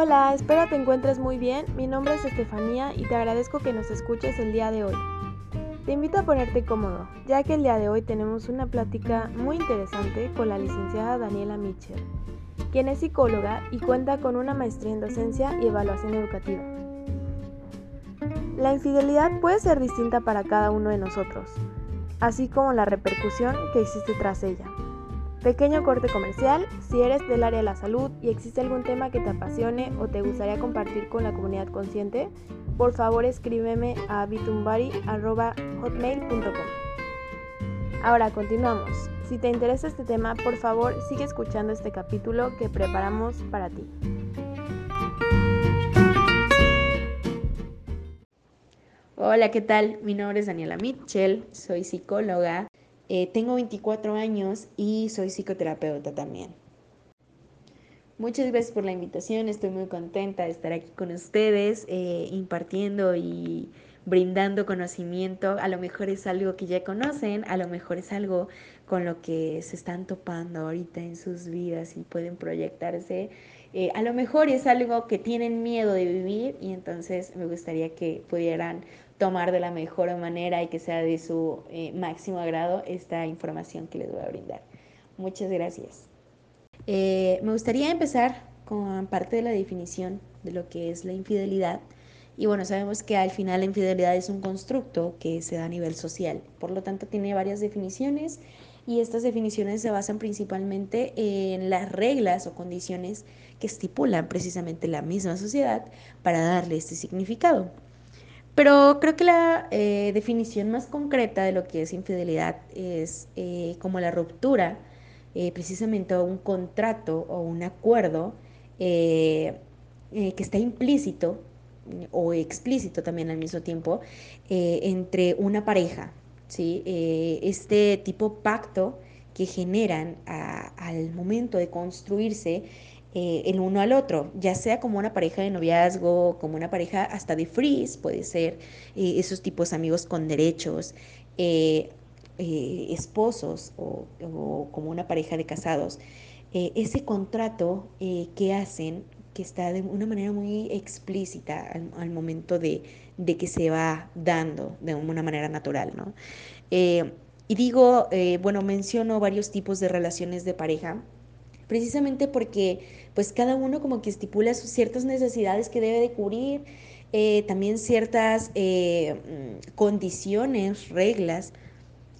Hola, espero te encuentres muy bien. Mi nombre es Estefanía y te agradezco que nos escuches el día de hoy. Te invito a ponerte cómodo, ya que el día de hoy tenemos una plática muy interesante con la licenciada Daniela Mitchell, quien es psicóloga y cuenta con una maestría en docencia y evaluación educativa. La infidelidad puede ser distinta para cada uno de nosotros, así como la repercusión que existe tras ella. Pequeño corte comercial, si eres del área de la salud y existe algún tema que te apasione o te gustaría compartir con la comunidad consciente, por favor escríbeme a bitumbari.hotmail.com. Ahora continuamos. Si te interesa este tema, por favor sigue escuchando este capítulo que preparamos para ti. Hola, ¿qué tal? Mi nombre es Daniela Mitchell, soy psicóloga eh, tengo 24 años y soy psicoterapeuta también. Muchas gracias por la invitación, estoy muy contenta de estar aquí con ustedes, eh, impartiendo y brindando conocimiento. A lo mejor es algo que ya conocen, a lo mejor es algo con lo que se están topando ahorita en sus vidas y pueden proyectarse. Eh, a lo mejor es algo que tienen miedo de vivir y entonces me gustaría que pudieran tomar de la mejor manera y que sea de su eh, máximo agrado esta información que les voy a brindar. Muchas gracias. Eh, me gustaría empezar con parte de la definición de lo que es la infidelidad. Y bueno, sabemos que al final la infidelidad es un constructo que se da a nivel social. Por lo tanto, tiene varias definiciones y estas definiciones se basan principalmente en las reglas o condiciones que estipulan precisamente la misma sociedad para darle este significado. Pero creo que la eh, definición más concreta de lo que es infidelidad es eh, como la ruptura, eh, precisamente un contrato o un acuerdo que está implícito o explícito también al mismo tiempo entre una pareja, ¿sí? este tipo pacto que generan al momento de construirse eh, el uno al otro, ya sea como una pareja de noviazgo, como una pareja hasta de freeze, puede ser eh, esos tipos amigos con derechos, eh, esposos o, como una pareja de casados. ese contrato que hacen, que está de una manera muy explícita al, momento de, de, que se va dando de una manera natural, ¿no? y digo, bueno, menciono varios tipos de relaciones de pareja precisamente porque pues cada uno como que estipula sus ciertas necesidades que debe de cubrir, eh, también ciertas eh, mm, condiciones, reglas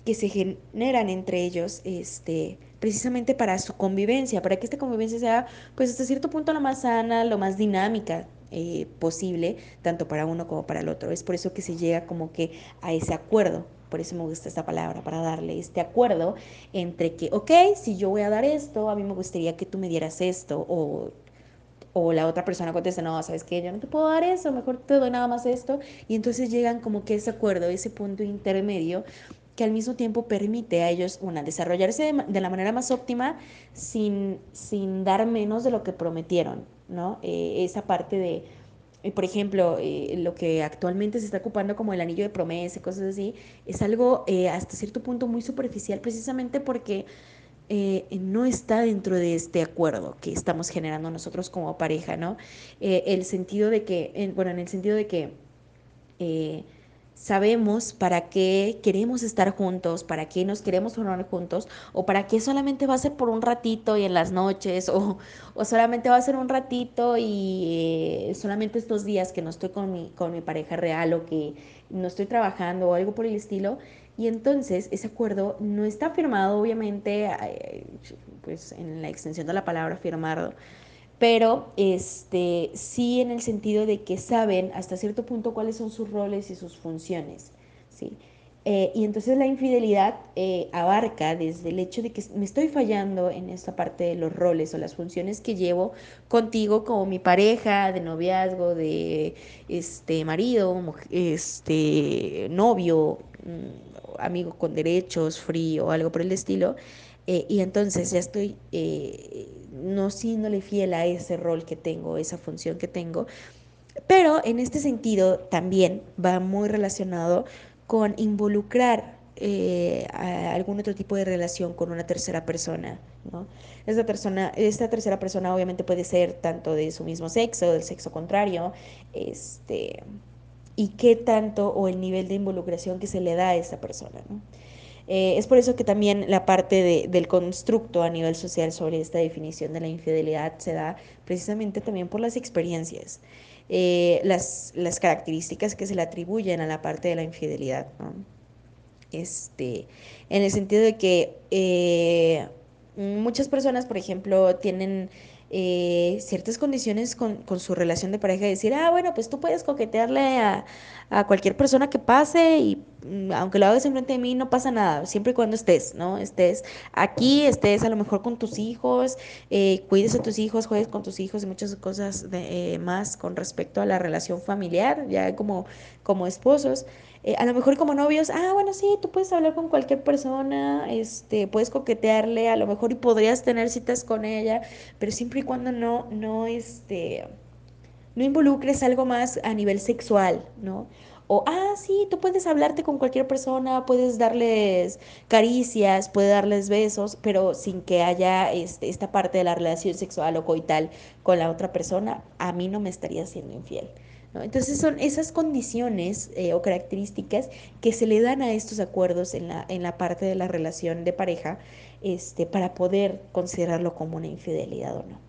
que se generan entre ellos, este, precisamente para su convivencia, para que esta convivencia sea, pues hasta cierto punto lo más sana, lo más dinámica eh, posible, tanto para uno como para el otro. Es por eso que se llega como que a ese acuerdo por eso me gusta esta palabra, para darle este acuerdo entre que, ok, si yo voy a dar esto, a mí me gustaría que tú me dieras esto, o, o la otra persona contesta, no, sabes que yo no te puedo dar eso, mejor te doy nada más esto, y entonces llegan como que ese acuerdo, ese punto intermedio que al mismo tiempo permite a ellos, una, desarrollarse de, la manera más óptima sin, sin dar menos de lo que prometieron, ¿no? Eh, esa parte de por ejemplo, eh, lo que actualmente se está ocupando como el anillo de promesa y cosas así, es algo eh, hasta cierto punto muy superficial, precisamente porque eh, no está dentro de este acuerdo que estamos generando nosotros como pareja, ¿no? el sentido de que, bueno, en el sentido de que sabemos para qué queremos estar juntos, para qué nos queremos formar juntos, o para qué solamente va a ser por un ratito y en las noches, o, solamente va a ser un ratito y eh, solamente estos días que no estoy con mi, con mi pareja real o que no estoy trabajando o algo por el estilo. Y entonces ese acuerdo no está firmado, obviamente, eh, pues en la extensión de la palabra firmado, pero este, sí en el sentido de que saben hasta cierto punto cuáles son sus roles y sus funciones. ¿sí? Eh, y entonces la infidelidad eh, abarca desde el hecho de que me estoy fallando en esta parte de los roles o las funciones que llevo contigo como mi pareja de noviazgo, de este marido, este novio, mm, amigo con derechos, frío o algo por el estilo. Eh, y entonces ya estoy no siéndole fiel a ese rol que tengo, esa función que tengo. Pero en este sentido también va muy relacionado con involucrar eh, algún otro tipo de relación con una tercera persona, ¿no? Esta, persona, esta tercera persona obviamente puede ser tanto de su mismo sexo, del sexo contrario, este, y qué tanto o el nivel de involucración que se le da a esa persona. Eh, es por eso que también la parte del constructo a nivel social sobre esta definición de la infidelidad se da precisamente también por las experiencias, eh, las, las, características que se le atribuyen a la parte de la infidelidad. Este, en el sentido de que eh, muchas personas, por ejemplo, tienen ciertas condiciones con, con, su relación de pareja y decir, ah, bueno, pues tú puedes coquetearle a, a cualquier persona que pase y mm, aunque lo hagas enfrente de mí no pasa nada, siempre y cuando estés, ¿no? Estés aquí, estés a lo mejor con tus hijos, eh, cuides a tus hijos, juegues con tus hijos y muchas cosas de, eh, más con respecto a la relación familiar, ya como, como esposos. Eh, a lo mejor como novios, ah, bueno, sí, tú puedes hablar con cualquier persona, este, puedes coquetearle, a lo mejor y podrías tener citas con ella, pero siempre y cuando no, no, este, no involucres algo más a nivel sexual, ¿no? O, ah, sí, tú puedes hablarte con cualquier persona, puedes darles caricias, puedes darles besos, pero sin que haya este, esta parte de la relación sexual o coital con la otra persona, a mí no me estaría siendo infiel. Entonces son esas condiciones eh, o características que se le dan a estos acuerdos en la, en la parte de la relación de pareja este, para poder considerarlo como una infidelidad o no.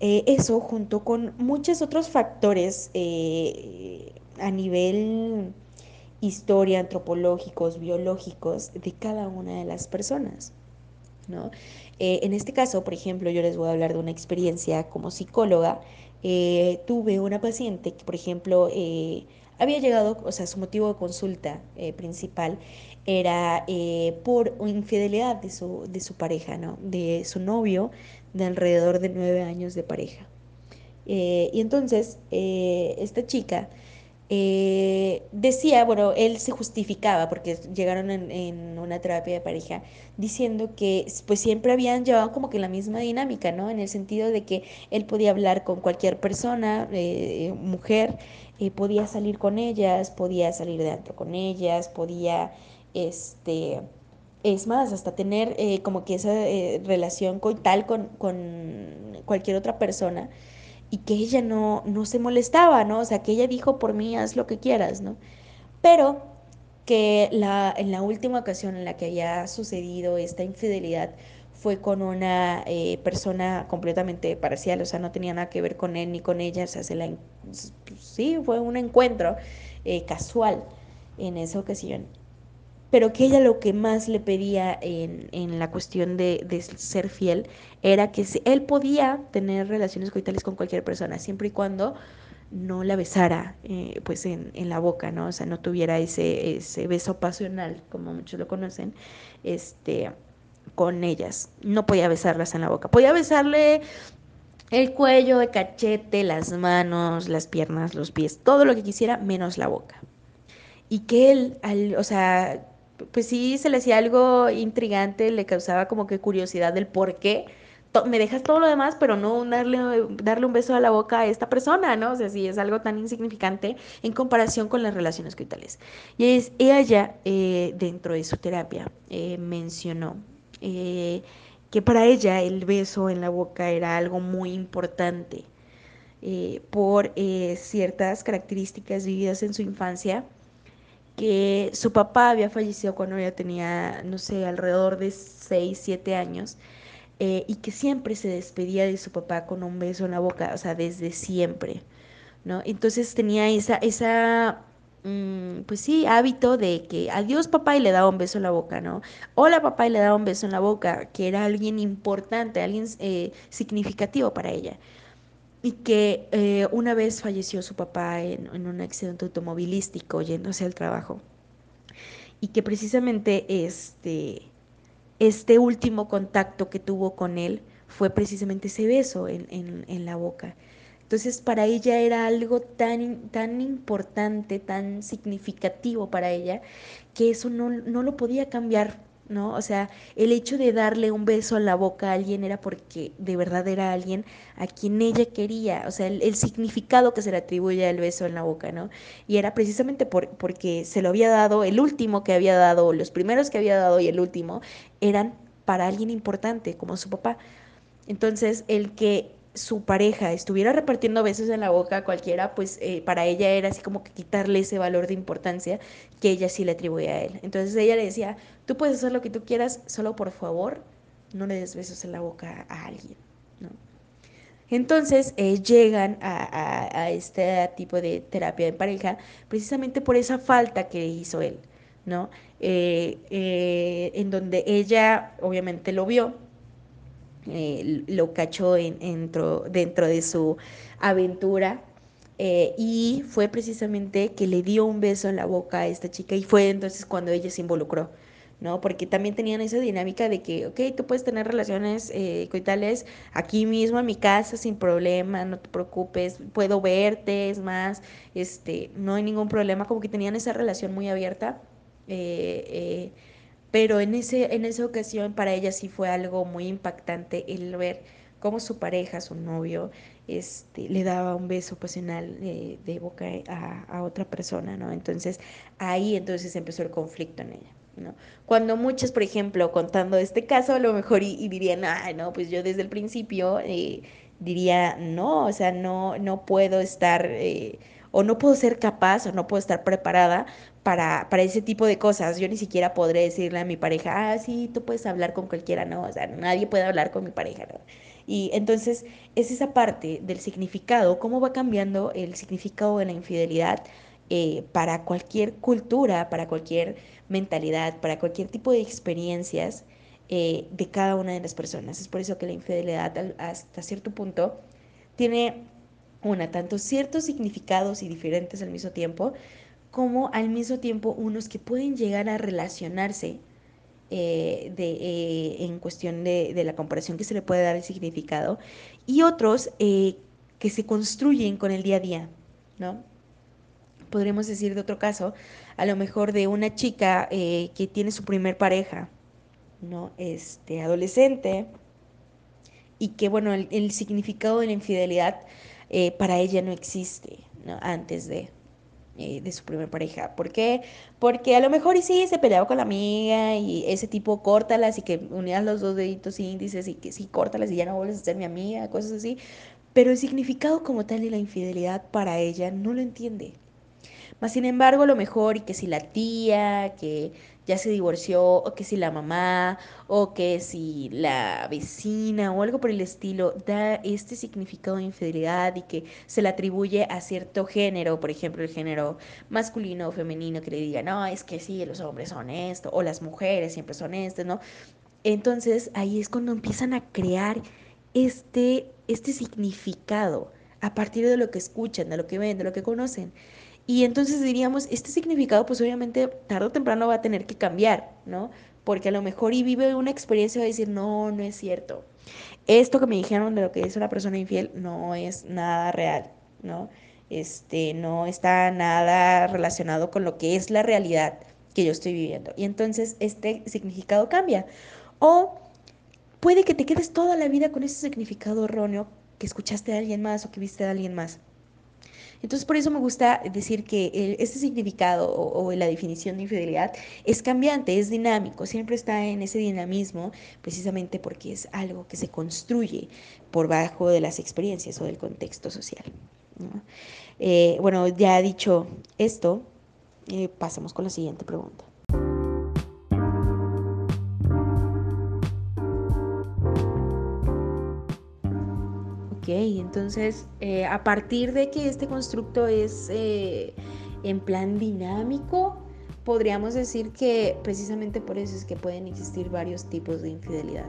Eh, eso junto con muchos otros factores eh, a nivel historia, antropológicos, biológicos de cada una de las personas. ¿no? en este caso, por ejemplo, yo les voy a hablar de una experiencia como psicóloga eh, tuve una paciente que, por ejemplo, eh, había llegado, o sea, su motivo de consulta eh, principal era por infidelidad de su, de su pareja, ¿no? De su novio de alrededor de nueve años de pareja. y entonces, esta chica eh, decía, bueno, él se justificaba porque llegaron en, una terapia de pareja diciendo que pues siempre habían llevado como que la misma dinámica, ¿no? En el sentido de que él podía hablar con cualquier persona, eh, mujer, eh, podía salir con ellas, podía salir de antro con ellas, podía, este, es más, hasta tener como que esa relación coital con, con cualquier otra persona y que ella no, no se molestaba, ¿no? O sea, que ella dijo por mí, haz lo que quieras, ¿no? Pero que la, en la última ocasión en la que había sucedido esta infidelidad fue con una eh, persona completamente parcial, o sea, no tenía nada que ver con él ni con ella, o sea, se la, sí, fue un encuentro eh, casual en esa ocasión pero que ella lo que más le pedía en, en la cuestión de, de, ser fiel era que él podía tener relaciones coitales con cualquier persona, siempre y cuando no la besara eh, pues en, en, la boca, ¿no? O sea, no tuviera ese, ese beso pasional, como muchos lo conocen, este, con ellas. No podía besarlas en la boca. Podía besarle el cuello, el cachete, las manos, las piernas, los pies, todo lo que quisiera, menos la boca. Y que él, al, o sea, pues sí se le hacía algo intrigante, le causaba como que curiosidad del por qué me dejas todo lo demás, pero no darle, darle un beso a la boca a esta persona, ¿no? O sea, sí es algo tan insignificante en comparación con las relaciones coitales. Y es, ella, eh, dentro de su terapia, eh, mencionó eh, que para ella el beso en la boca era algo muy importante por ciertas características vividas en su infancia que su papá había fallecido cuando ella tenía, no sé, alrededor de 6, 7 años, eh, y que siempre se despedía de su papá con un beso en la boca, o sea, desde siempre, ¿no? Entonces tenía esa, esa mm, pues sí, hábito de que adiós papá y le daba un beso en la boca, ¿no? Hola papá y le daba un beso en la boca, que era alguien importante, alguien eh, significativo para ella y que eh, una vez falleció su papá en, un accidente automovilístico yéndose al trabajo y que precisamente este, este último contacto que tuvo con él fue precisamente ese beso en, en, la boca. Entonces para ella era algo tan, tan importante, tan significativo para ella, que eso no, no lo podía cambiar ¿no? O sea, el hecho de darle un beso a la boca a alguien era porque de verdad era alguien a quien ella quería, o sea, el, significado que se le atribuye al beso en la boca, ¿no? Y era precisamente por, porque se lo había dado, el último que había dado, los primeros que había dado y el último, eran para alguien importante, como su papá. Entonces, el que su pareja estuviera repartiendo besos en la boca a cualquiera, pues eh, para ella era así como que quitarle ese valor de importancia que ella sí le atribuía a él. Entonces ella le decía, tú puedes hacer lo que tú quieras, solo por favor no le des besos en la boca a alguien. Entonces eh, llegan a, este tipo de terapia de pareja precisamente por esa falta que hizo él, ¿no? Eh, en donde ella obviamente lo vio, eh, lo cachó en, dentro de su aventura eh, y fue precisamente que le dio un beso en la boca a esta chica y fue entonces cuando ella se involucró. ¿no? Porque también tenían esa dinámica de que, ok, tú puedes tener relaciones eh, coitales aquí mismo en mi casa sin problema, no te preocupes, puedo verte, es más, este, no hay ningún problema, como que tenían esa relación muy abierta. Eh, pero en, ese, en esa ocasión para ella sí fue algo muy impactante el ver cómo su pareja, su novio, este, le daba un beso pasional eh, de boca a, otra persona, ¿no? Entonces ahí entonces empezó el conflicto en ella. ¿no? Cuando muchos, por ejemplo, contando este caso, a lo mejor y, dirían, ah, no, pues yo desde el principio eh, diría, no, o sea, no, no puedo estar, eh, o no puedo ser capaz, o no puedo estar preparada para, para ese tipo de cosas. Yo ni siquiera podré decirle a mi pareja, ah, sí, tú puedes hablar con cualquiera, no, o sea, nadie puede hablar con mi pareja, ¿no? Y entonces es esa parte del significado, cómo va cambiando el significado de la infidelidad eh, para cualquier cultura, para cualquier mentalidad, para cualquier tipo de experiencias eh, de cada una de las personas. Es por eso que la infidelidad hasta cierto punto tiene una, tanto ciertos significados y diferentes al mismo tiempo, como al mismo tiempo unos que pueden llegar a relacionarse eh, de, eh, en cuestión de, la comparación que se le puede dar el significado, y otros eh, que se construyen con el día a día, ¿no? Podríamos decir de otro caso, a lo mejor de una chica que tiene su primer pareja, ¿no? Este, adolescente, y que, bueno, el significado de la infidelidad para ella no existe, ¿no? Antes de, eh, de su primer pareja. ¿Por qué? Porque a lo mejor y sí se peleaba con la amiga y ese tipo córtalas y que unías los dos deditos índices y que sí córtalas y ya no vuelves a ser mi amiga, cosas así. Pero el significado como tal de la infidelidad para ella no lo entiende. Más sin embargo, a lo mejor y que si la tía, que ya se divorció, o que si la mamá, o que si la vecina, o algo por el estilo, da este significado de infidelidad y que se le atribuye a cierto género, por ejemplo, el género masculino o femenino, que le diga, no, es que sí, los hombres son esto, o las mujeres siempre son estas, ¿no? Entonces ahí es cuando empiezan a crear este, este significado a partir de lo que escuchan, de lo que ven, de lo que conocen. Y entonces diríamos, este significado pues obviamente tarde o temprano va a tener que cambiar, ¿no? Porque a lo mejor y vive una experiencia y va a decir, no, no es cierto. Esto que me dijeron de lo que es una persona infiel no es nada real, ¿no? Este, no está nada relacionado con lo que es la realidad que yo estoy viviendo. Y entonces este significado cambia. O puede que te quedes toda la vida con ese significado erróneo que escuchaste de alguien más o que viste de alguien más. Entonces, por eso me gusta decir que este significado o, la definición de infidelidad es cambiante, es dinámico, siempre está en ese dinamismo, precisamente porque es algo que se construye por bajo de las experiencias o del contexto social. Eh, bueno, ya dicho esto, eh, pasamos con la siguiente pregunta. Entonces eh, a partir de que este constructo es eh, en plan dinámico, podríamos decir que precisamente por eso es que pueden existir varios tipos de infidelidad.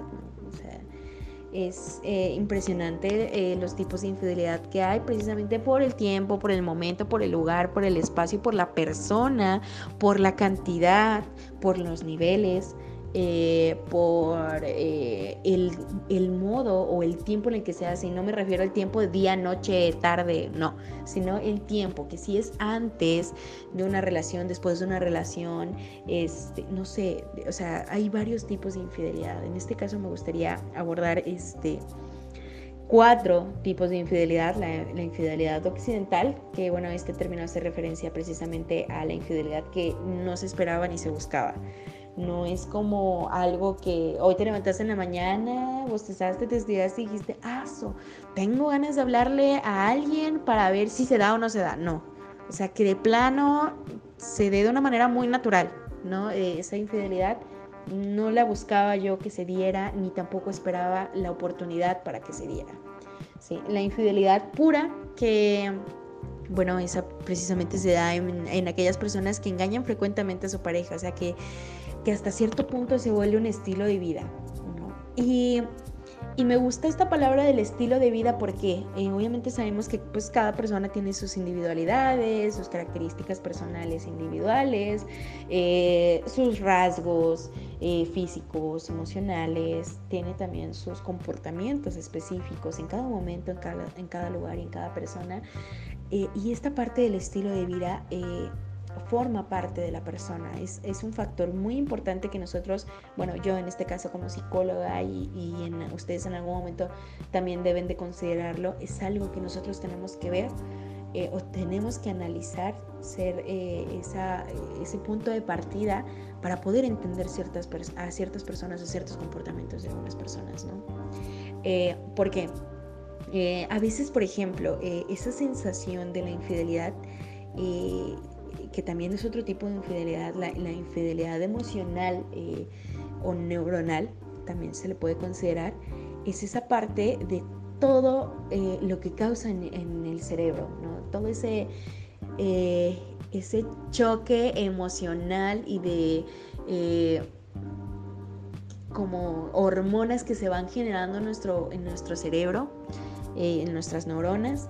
es eh, impresionante los tipos de infidelidad que hay precisamente por el tiempo, por el momento, por el lugar, por el espacio, por la persona, por la cantidad, por los niveles. Eh, por eh, el, modo o el tiempo en el que se hace. Y no me refiero al tiempo de día, noche, tarde, no, sino el tiempo, que si es antes de una relación, después de una relación, este, no sé, o sea, hay varios tipos de infidelidad. En este caso me gustaría abordar este cuatro tipos de infidelidad, la, la, infidelidad occidental, que bueno, este término hace referencia precisamente a la infidelidad que no se esperaba ni se buscaba. No es como algo que hoy te levantaste en la mañana, bostezaste, te estiraste y dijiste, ah, tengo ganas de hablarle a alguien para ver si se da o no se da. No. O sea, que de plano se dé de una manera muy natural, ¿no? Eh, esa infidelidad no la buscaba yo que se diera, ni tampoco esperaba la oportunidad para que se diera. ¿sí? La infidelidad pura que bueno, esa precisamente se da en, en, aquellas personas que engañan frecuentemente a su pareja, o sea, que hasta cierto punto se vuelve un estilo de vida. Y, me gusta esta palabra del estilo de vida porque eh, obviamente sabemos que pues, cada persona tiene sus individualidades, sus características personales individuales, eh, sus rasgos eh, físicos, emocionales, tiene también sus comportamientos específicos en cada momento, en cada, en cada lugar y en cada persona. y esta parte del estilo de vida forma parte de la persona. Es, es, un factor muy importante que nosotros, bueno, yo en este caso como psicóloga y, y en, ustedes en algún momento también deben de considerarlo, es algo que nosotros tenemos que ver eh, o tenemos que analizar, ser eh, esa, ese punto de partida para poder entender ciertas a ciertas personas o ciertos comportamientos de algunas personas, ¿no? Eh, porque a veces, por ejemplo, esa sensación de la infidelidad que también es otro tipo de infidelidad, la, infidelidad emocional eh, o neuronal, también se le puede considerar, es esa parte de todo eh, lo que causa en, el cerebro, ¿no? todo ese, eh, ese choque emocional y de como hormonas que se van generando nuestro, en nuestro cerebro, en nuestras neuronas,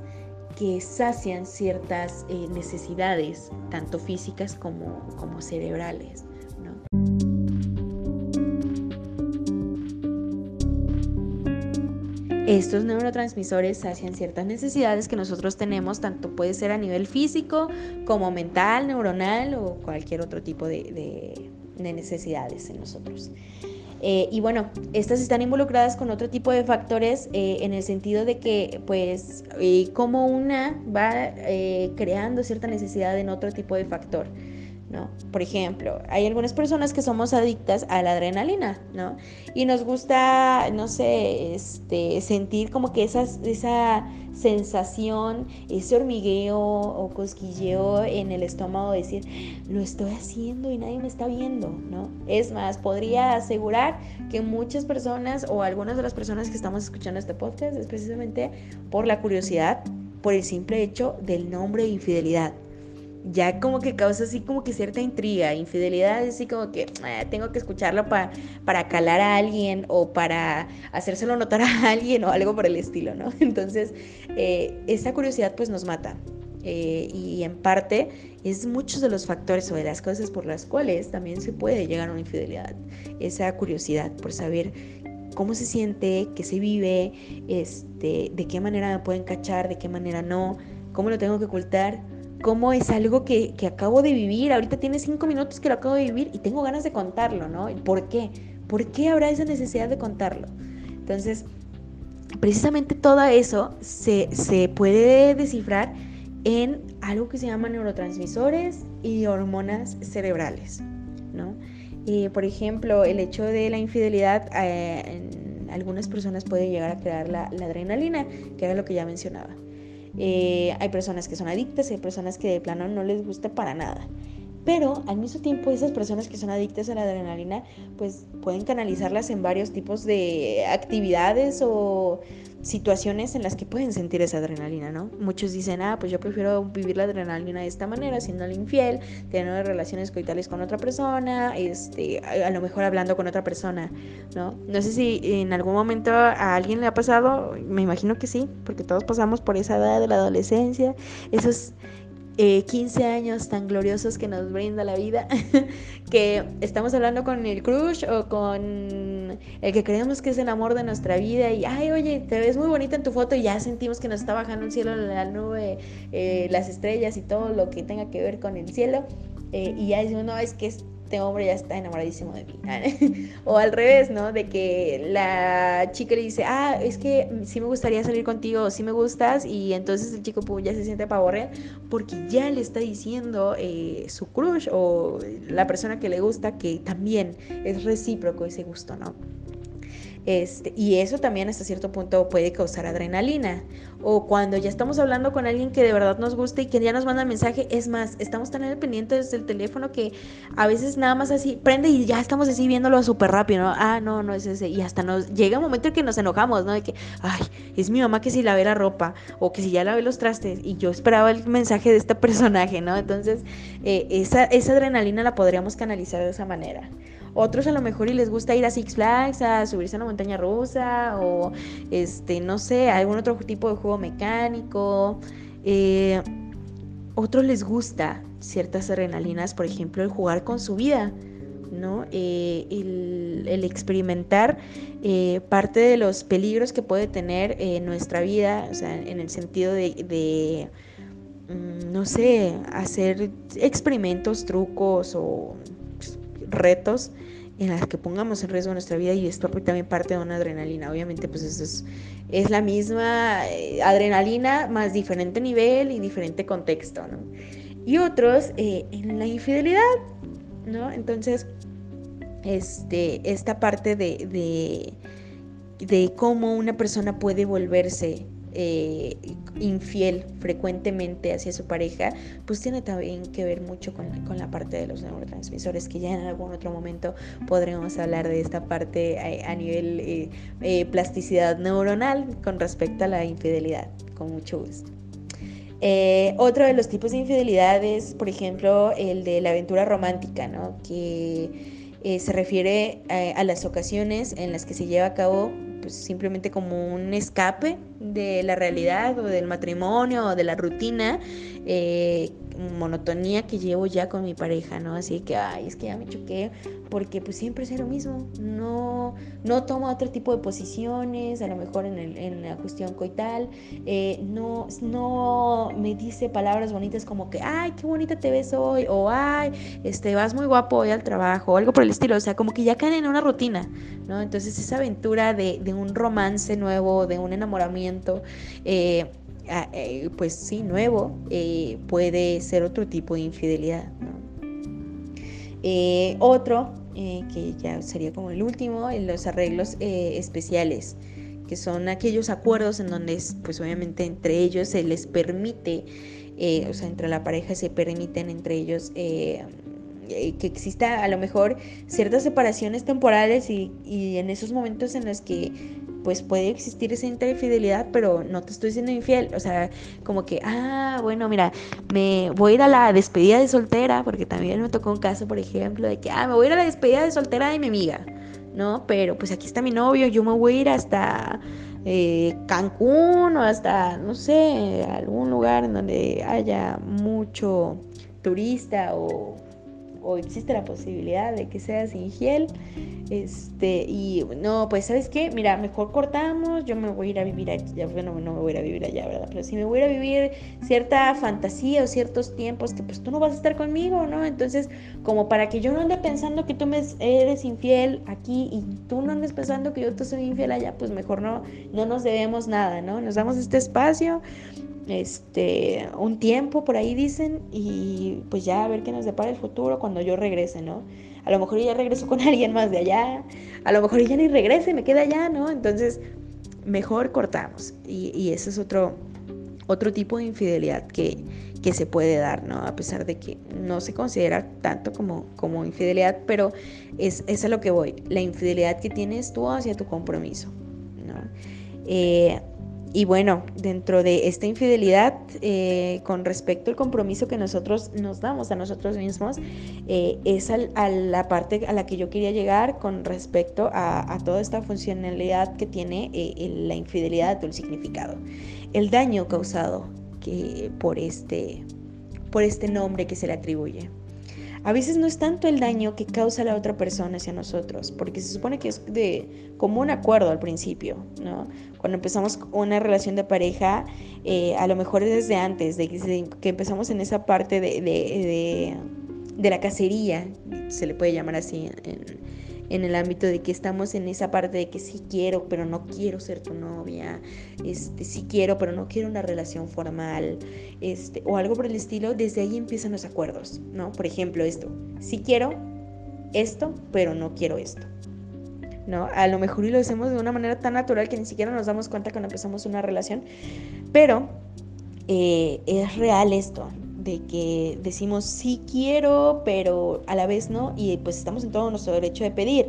que sacian ciertas eh, necesidades, tanto físicas como, como cerebrales. Estos neurotransmisores sacian ciertas necesidades que nosotros tenemos, tanto puede ser a nivel físico como mental, neuronal o cualquier otro tipo de necesidades en nosotros. Eh, y bueno, estas están involucradas con otro tipo de factores eh, en el sentido de que, pues, eh, como una va creando cierta necesidad en otro tipo de factor. ¿No? Por ejemplo, hay algunas personas que somos adictas a la adrenalina, ¿no? Y nos gusta, no sé, este, sentir como que esa, sensación, ese hormigueo o cosquilleo en el estómago, decir, lo estoy haciendo y nadie me está viendo, ¿no? Es más, podría asegurar que muchas personas o algunas de las personas que estamos escuchando este podcast es precisamente por la curiosidad, por el simple hecho del nombre de infidelidad ya como que causa así como que cierta intriga, infidelidad, así como que ah, tengo que escucharlo para para calar a alguien o para hacérselo notar a alguien o algo por el estilo, ¿no? Entonces, eh, esa curiosidad pues nos mata. Eh, y en parte es muchos de los factores o de las cosas por las cuales también se puede llegar a una infidelidad. Esa curiosidad por saber cómo se siente, qué se vive, este, de qué manera me pueden cachar, de qué manera no, cómo lo tengo que ocultar cómo es algo que, acabo de vivir. Ahorita tiene cinco minutos que lo acabo de vivir y tengo ganas de contarlo, ¿no? ¿Por qué? ¿Por qué habrá esa necesidad de contarlo? Entonces, precisamente todo eso se, puede descifrar en algo que se llama neurotransmisores y hormonas cerebrales, ¿no? por ejemplo, el hecho de la infidelidad eh, en algunas personas puede llegar a crear la adrenalina, que era lo que ya mencionaba. Eh, hay personas que son adictas y hay personas que de plano no les gusta para nada. Pero al mismo tiempo esas personas que son adictas a la adrenalina pues pueden canalizarlas en varios tipos de actividades o situaciones en las que pueden sentir esa adrenalina, ¿no? Muchos dicen, ah, pues yo prefiero vivir la adrenalina de esta manera, siendo infiel, teniendo relaciones coitales con otra persona, este, a lo mejor hablando con otra persona, ¿no? No sé si en algún momento a alguien le ha pasado, me imagino que sí, porque todos pasamos por esa edad de la adolescencia, esos 15 años tan gloriosos que nos brinda la vida, que estamos hablando con el crush o con el que creemos que es el amor de nuestra vida y, ay, oye, te ves muy bonita en tu foto y ya sentimos que nos está bajando el cielo, la nube, eh, las estrellas y todo lo que tenga que ver con el cielo. Eh, y ya decimos, no, es que es este hombre ya está enamoradísimo de mí. o al revés, ¿no? De que la chica le dice, ah, es que sí me gustaría salir contigo, sí me gustas, y entonces el chico pues, ya se siente pavorreal porque ya le está diciendo eh, su crush o la persona que le gusta que también es recíproco ese gusto, ¿no? Este, y eso también hasta cierto punto puede causar adrenalina. O cuando ya estamos hablando con alguien que de verdad nos gusta y que ya nos manda mensaje, es más, estamos tan pendientes del teléfono que a veces nada más así prende y ya estamos así viéndolo súper rápido, ¿no? Ah, no, no es ese. Y hasta nos llega un momento en que nos enojamos, ¿no? De que, ay, es mi mamá que si lavé la ropa o que si ya lavé los trastes y yo esperaba el mensaje de este personaje, ¿no? Entonces, eh, esa, esa adrenalina la podríamos canalizar de esa manera. Otros a lo mejor y les gusta ir a Six Flags, a subirse a una montaña rusa o este, no sé, algún otro tipo de juego mecánico. Eh, otros les gusta ciertas adrenalinas, por ejemplo, el jugar con su vida. ¿no? Eh, el, experimentar eh, parte de los peligros que puede tener nuestra vida, o sea, en el sentido de, mm, no sé, hacer experimentos, trucos o retos en las que pongamos en riesgo nuestra vida y esto también parte de una adrenalina. Obviamente, pues eso es, la misma eh, adrenalina, más diferente nivel y diferente contexto, ¿no? Y otros eh, en la infidelidad, ¿no? Entonces, este, esta parte de, de cómo una persona puede volverse eh, infiel frecuentemente hacia su pareja, pues tiene también que ver mucho con, la parte de los neurotransmisores, que ya en algún otro momento podremos hablar de esta parte a, nivel eh, eh, plasticidad neuronal con respecto a la infidelidad, con mucho gusto. otro de los tipos de infidelidades, por ejemplo, el de la aventura romántica, ¿no? que se refiere a las ocasiones en las que se lleva a cabo pues simplemente como un escape de la realidad o del matrimonio o de la rutina, eh, monotonía que llevo ya con mi pareja, ¿no? Así que, ay, es que ya me choqué porque pues siempre es lo mismo, no, no toma otro tipo de posiciones, a lo mejor en, el, la cuestión coital, eh, no, no me dice palabras bonitas como que, ay, qué bonita te ves hoy, o ay, este, vas muy guapo hoy al trabajo, o algo por el estilo, o sea, como que ya caen en una rutina, ¿no? Entonces esa aventura de, de un romance nuevo, de un enamoramiento, eh, pues sí, nuevo, eh, puede ser otro tipo de infidelidad. Eh, otro, que ya sería como el último, los arreglos especiales, que son aquellos acuerdos en donde, pues obviamente entre ellos se les permite, o sea, entre la pareja se permiten entre ellos que exista a lo mejor ciertas separaciones temporales y, y, en esos momentos en los que pues puede existir esa infidelidad, pero no te estoy siendo infiel. O sea, como que, ah, bueno, mira, me voy a ir a la despedida de soltera, porque también me tocó un caso, por ejemplo, de que, ah, me voy a ir a la despedida de soltera de mi amiga, ¿no? Pero pues aquí está mi novio, yo me voy a ir hasta eh, Cancún o hasta, no sé, algún lugar en donde haya mucho turista o o existe la posibilidad de que seas infiel. Este, y no, pues sabes qué, mira, mejor cortamos, yo me voy a ir a vivir allá, no me voy a ir a vivir allá, ¿verdad? Pero si me voy a ir a vivir cierta fantasía o ciertos tiempos que pues tú no vas a estar conmigo, ¿no? Entonces, como para que yo no ande pensando que tú me eres infiel aquí y tú no andes pensando que yo te soy infiel allá, pues mejor no, no nos debemos nada, ¿no? Nos damos este espacio este, un tiempo por ahí dicen y pues ya a ver qué nos depara el futuro cuando yo regrese, ¿no? A lo mejor ya regreso con alguien más de allá, a lo mejor ya ni regrese, me queda allá, ¿no? Entonces, mejor cortamos. Y, y ese es otro, otro tipo de infidelidad que, que se puede dar, ¿no? A pesar de que no se considera tanto como, como infidelidad, pero es, es a lo que voy, la infidelidad que tienes tú hacia tu compromiso, ¿no? Eh, y bueno, dentro de esta infidelidad, eh, con respecto al compromiso que nosotros nos damos a nosotros mismos, eh, es a la parte a la que yo quería llegar con respecto a, toda esta funcionalidad que tiene eh, la infidelidad o el significado. El daño causado que por este por este nombre que se le atribuye. A veces no es tanto el daño que causa la otra persona hacia nosotros, porque se supone que es de común acuerdo al principio, ¿no? Cuando empezamos una relación de pareja, eh, a lo mejor desde antes, de que, empezamos en esa parte de, de, de, la cacería, se le puede llamar así en, en el ámbito de que estamos en esa parte de que sí quiero, pero no quiero ser tu novia, este, sí quiero, pero no quiero una relación formal, este, o algo por el estilo, desde ahí empiezan los acuerdos, ¿no? Por ejemplo, esto, sí quiero esto, pero no quiero esto. ¿no? A lo mejor y lo hacemos de una manera tan natural que ni siquiera nos damos cuenta cuando empezamos una relación, pero eh, es real esto, de que decimos sí quiero, pero a la vez no, y pues estamos en todo nuestro derecho de pedir,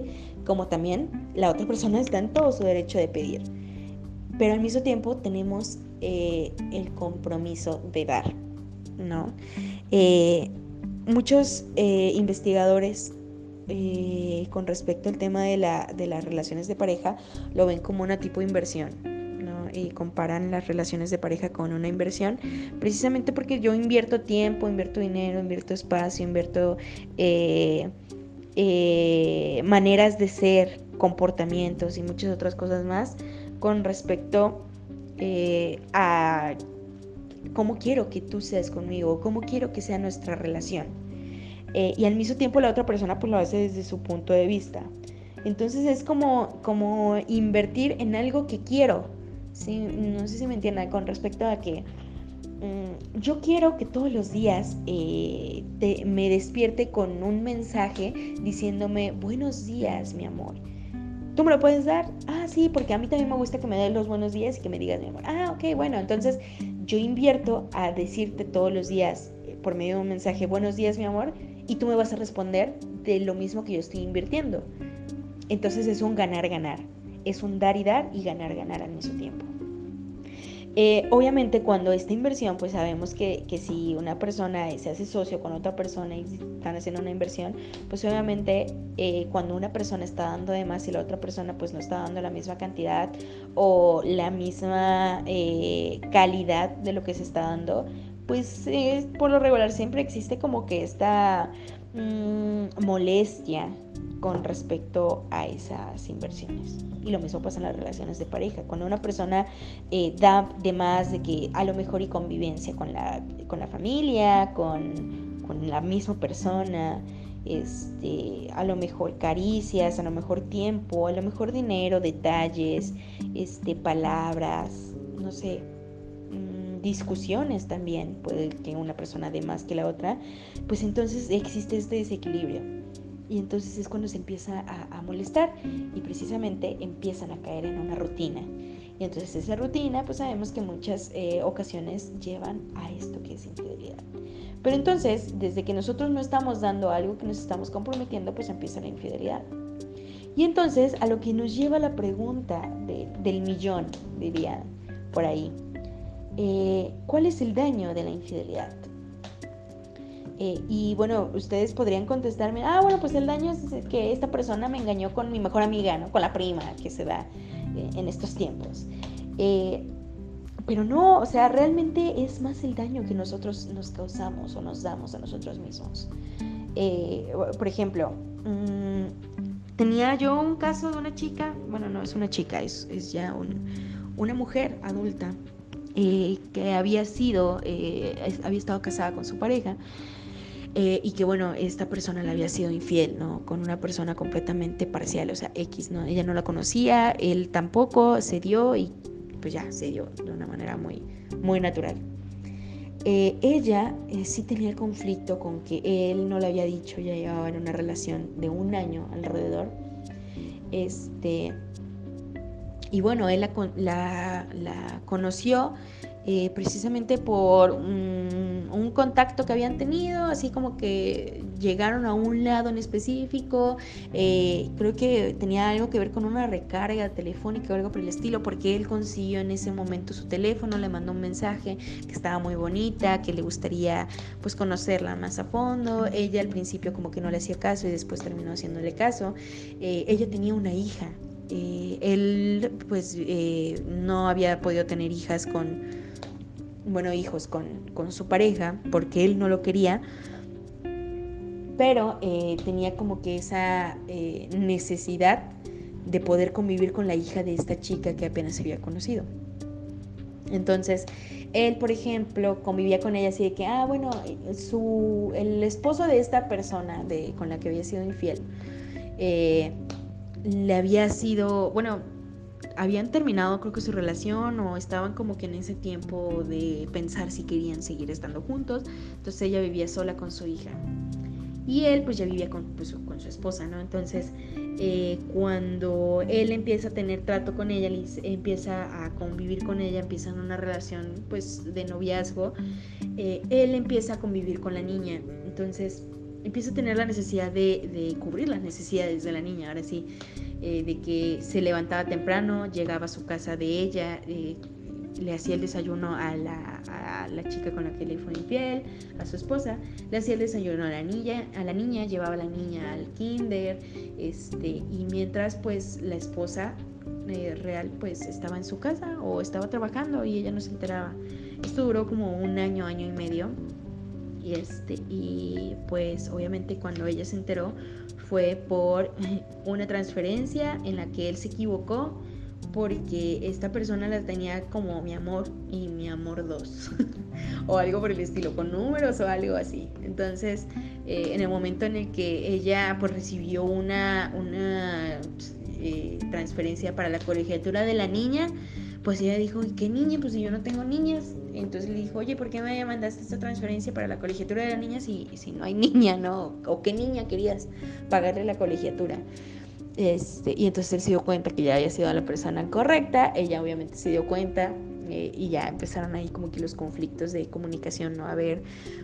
como también la otra persona está en todo su derecho de pedir. Pero al mismo tiempo tenemos eh, el compromiso de dar, ¿no? Eh, muchos eh, investigadores con respecto al tema de, la, de las relaciones de pareja lo ven como una tipo de inversión y comparan las relaciones de pareja con una inversión, precisamente porque yo invierto tiempo, invierto dinero, invierto espacio, invierto eh, eh, maneras de ser, comportamientos y muchas otras cosas más con respecto eh, a cómo quiero que tú seas conmigo, cómo quiero que sea nuestra relación. y al mismo tiempo la otra persona pues lo hace desde su punto de vista. Entonces es como, como invertir en algo que quiero, no sé si me entiendan con respecto a que mm, yo quiero que todos los días eh, me despierte con un mensaje diciéndome buenos días, mi amor. ¿Tú me lo puedes dar? Ah, sí, porque a mí también me gusta que me den los buenos días y que me digas mi amor. Ah, ok, bueno, entonces yo invierto a decirte todos los días eh, por medio de un mensaje buenos días, mi amor, y tú me vas a responder de lo mismo que yo estoy invirtiendo. Entonces es un ganar-ganar es un dar y dar y ganar, ganar al mismo tiempo. Eh, obviamente cuando esta inversión, pues sabemos que, si una persona se hace socio con otra persona y están haciendo una inversión, pues obviamente eh, cuando una persona está dando de más y la otra persona pues no está dando la misma cantidad o la misma eh, calidad de lo que se está dando, pues por lo regular siempre existe como que esta mm, molestia con respecto a esas inversiones. Y lo mismo pasa en las relaciones de pareja. Cuando una persona eh, da de más de que a lo mejor y convivencia con la, con la familia, con, con la misma persona, este, a lo mejor caricias, a lo mejor tiempo, a lo mejor dinero, detalles, este, palabras, no sé, discusiones también, puede que una persona dé más que la otra, pues entonces existe este desequilibrio y entonces es cuando se empieza a, molestar y precisamente empiezan a caer en una rutina. Y entonces esa rutina, pues sabemos que muchas eh, ocasiones llevan a esto que es infidelidad. Pero entonces, desde que nosotros no estamos dando algo que nos estamos comprometiendo, pues empieza la infidelidad. Y entonces, a lo que nos lleva la pregunta del millón, diría por ahí, eh, ¿cuál es el daño de la infidelidad? Eh, y bueno, ustedes podrían contestarme, ah, bueno, pues el daño es que esta persona me engañó con mi mejor amiga, ¿no? Con la prima que se da eh, en estos tiempos. Eh, pero no, o sea, realmente es más el daño que nosotros nos causamos o nos damos a nosotros mismos. por ejemplo, mm, tenía yo un caso de una chica, bueno, no es una chica, es, es ya una mujer adulta que había sido, había estado casada con su pareja eh, y que bueno, esta persona le había sido infiel, ¿no? Con una persona completamente parcial, o sea, X, ¿no? Ella no la conocía, él tampoco, se dio y pues ya, se dio de una manera muy, muy natural. Eh, ella eh, sí tenía el conflicto con que él no le había dicho, ya llevaba en una relación de un año alrededor. Este, y bueno, él la, la, conoció eh, precisamente por un, contacto que habían tenido, así como que llegaron a un lado en específico, eh, creo que tenía algo que ver con una recarga telefónica o algo por el estilo, porque él consiguió en ese momento su teléfono, le mandó un mensaje que estaba muy bonita, que le gustaría pues conocerla más a fondo, ella al principio como que no le hacía caso y después terminó haciéndole caso, eh, ella tenía una hija, él pues no había podido tener hijas con bueno, hijos con, su pareja, porque él no lo quería, pero eh, tenía como que esa eh, necesidad de poder convivir con la hija de esta chica que apenas se había conocido. Entonces, él, por ejemplo, convivía con ella así de que, ah, bueno, su, el esposo de esta persona de, con la que había sido infiel, eh, le había sido, bueno, habían terminado creo que su relación o estaban como que en ese tiempo de pensar si querían seguir estando juntos, entonces ella vivía sola con su hija. Y él pues ya vivía con, pues, con su esposa, ¿no? Entonces eh, cuando él empieza a tener trato con ella, empieza a convivir con ella, empiezan una relación pues de noviazgo, eh, él empieza a convivir con la niña. Entonces empieza a tener la necesidad de, cubrir las necesidades de la niña, ahora sí, eh, de que se levantaba temprano, llegaba a su casa de ella, le hacía el desayuno a la, a la, chica con la que le fue infiel, a su esposa, le hacía el desayuno a la niña, a la niña, llevaba a la niña al kinder, este, y mientras pues la esposa eh, real pues estaba en su casa o estaba trabajando y ella no se enteraba. Esto duró como un año, año y medio. Y este, y pues obviamente cuando ella se enteró fue por una transferencia en la que él se equivocó porque esta persona la tenía como mi amor y mi amor dos o algo por el estilo con números o algo así. Entonces eh, en el momento en el que ella pues recibió una, una eh, transferencia para la colegiatura de la niña pues ella dijo ¿qué niña? pues si yo no tengo niñas entonces le dijo oye ¿por qué me mandaste esta transferencia para la colegiatura de la niña si, si no hay niña no? o qué niña querías pagarle la colegiatura este, y entonces él se dio cuenta que ya había sido la persona correcta, ella obviamente se dio cuenta eh, y ya empezaron ahí como que los conflictos de comunicación, ¿no? A ver,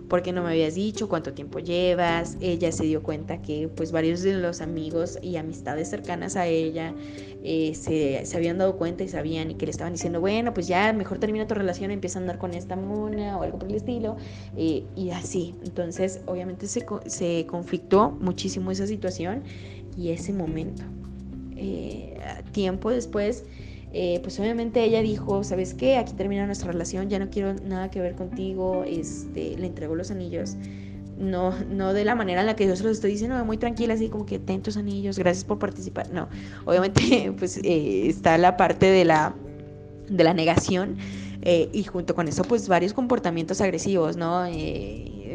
¿por qué no me habías dicho? ¿Cuánto tiempo llevas? Ella se dio cuenta que pues varios de los amigos y amistades cercanas a ella eh, se, se, habían dado cuenta y sabían que le estaban diciendo, bueno, pues ya mejor termina tu relación, empieza a andar con esta mona o algo por el estilo, eh, y así. Entonces, obviamente se, se conflictó muchísimo esa situación y ese momento. Tiempo después, eh, pues obviamente ella dijo, ¿sabes qué? Aquí termina nuestra relación, ya no quiero nada que ver contigo, este, le entregó los anillos. No, no de la manera en la que yo se los estoy diciendo, muy tranquila, así como que ten tus anillos, gracias por participar. No, obviamente pues eh, está la parte de la, de la negación y junto con eso pues varios comportamientos agresivos, ¿no?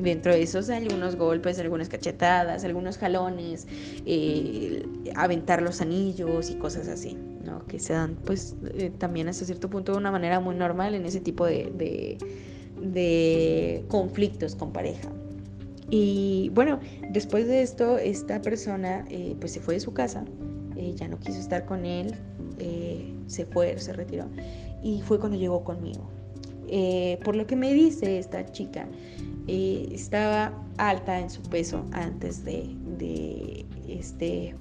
Dentro de esos hay algunos golpes, algunas cachetadas, algunos jalones, eh, aventar los anillos y cosas así, ¿no? Que se dan pues eh, también hasta cierto punto de una manera muy normal en ese tipo de, de, conflictos con pareja. Y bueno, después de esto, esta persona eh, pues se fue de su casa, ya no quiso estar con él, se fue, se retiró y fue cuando llegó conmigo. Por lo que me dice esta chica, eh, estaba alta en su peso antes de, este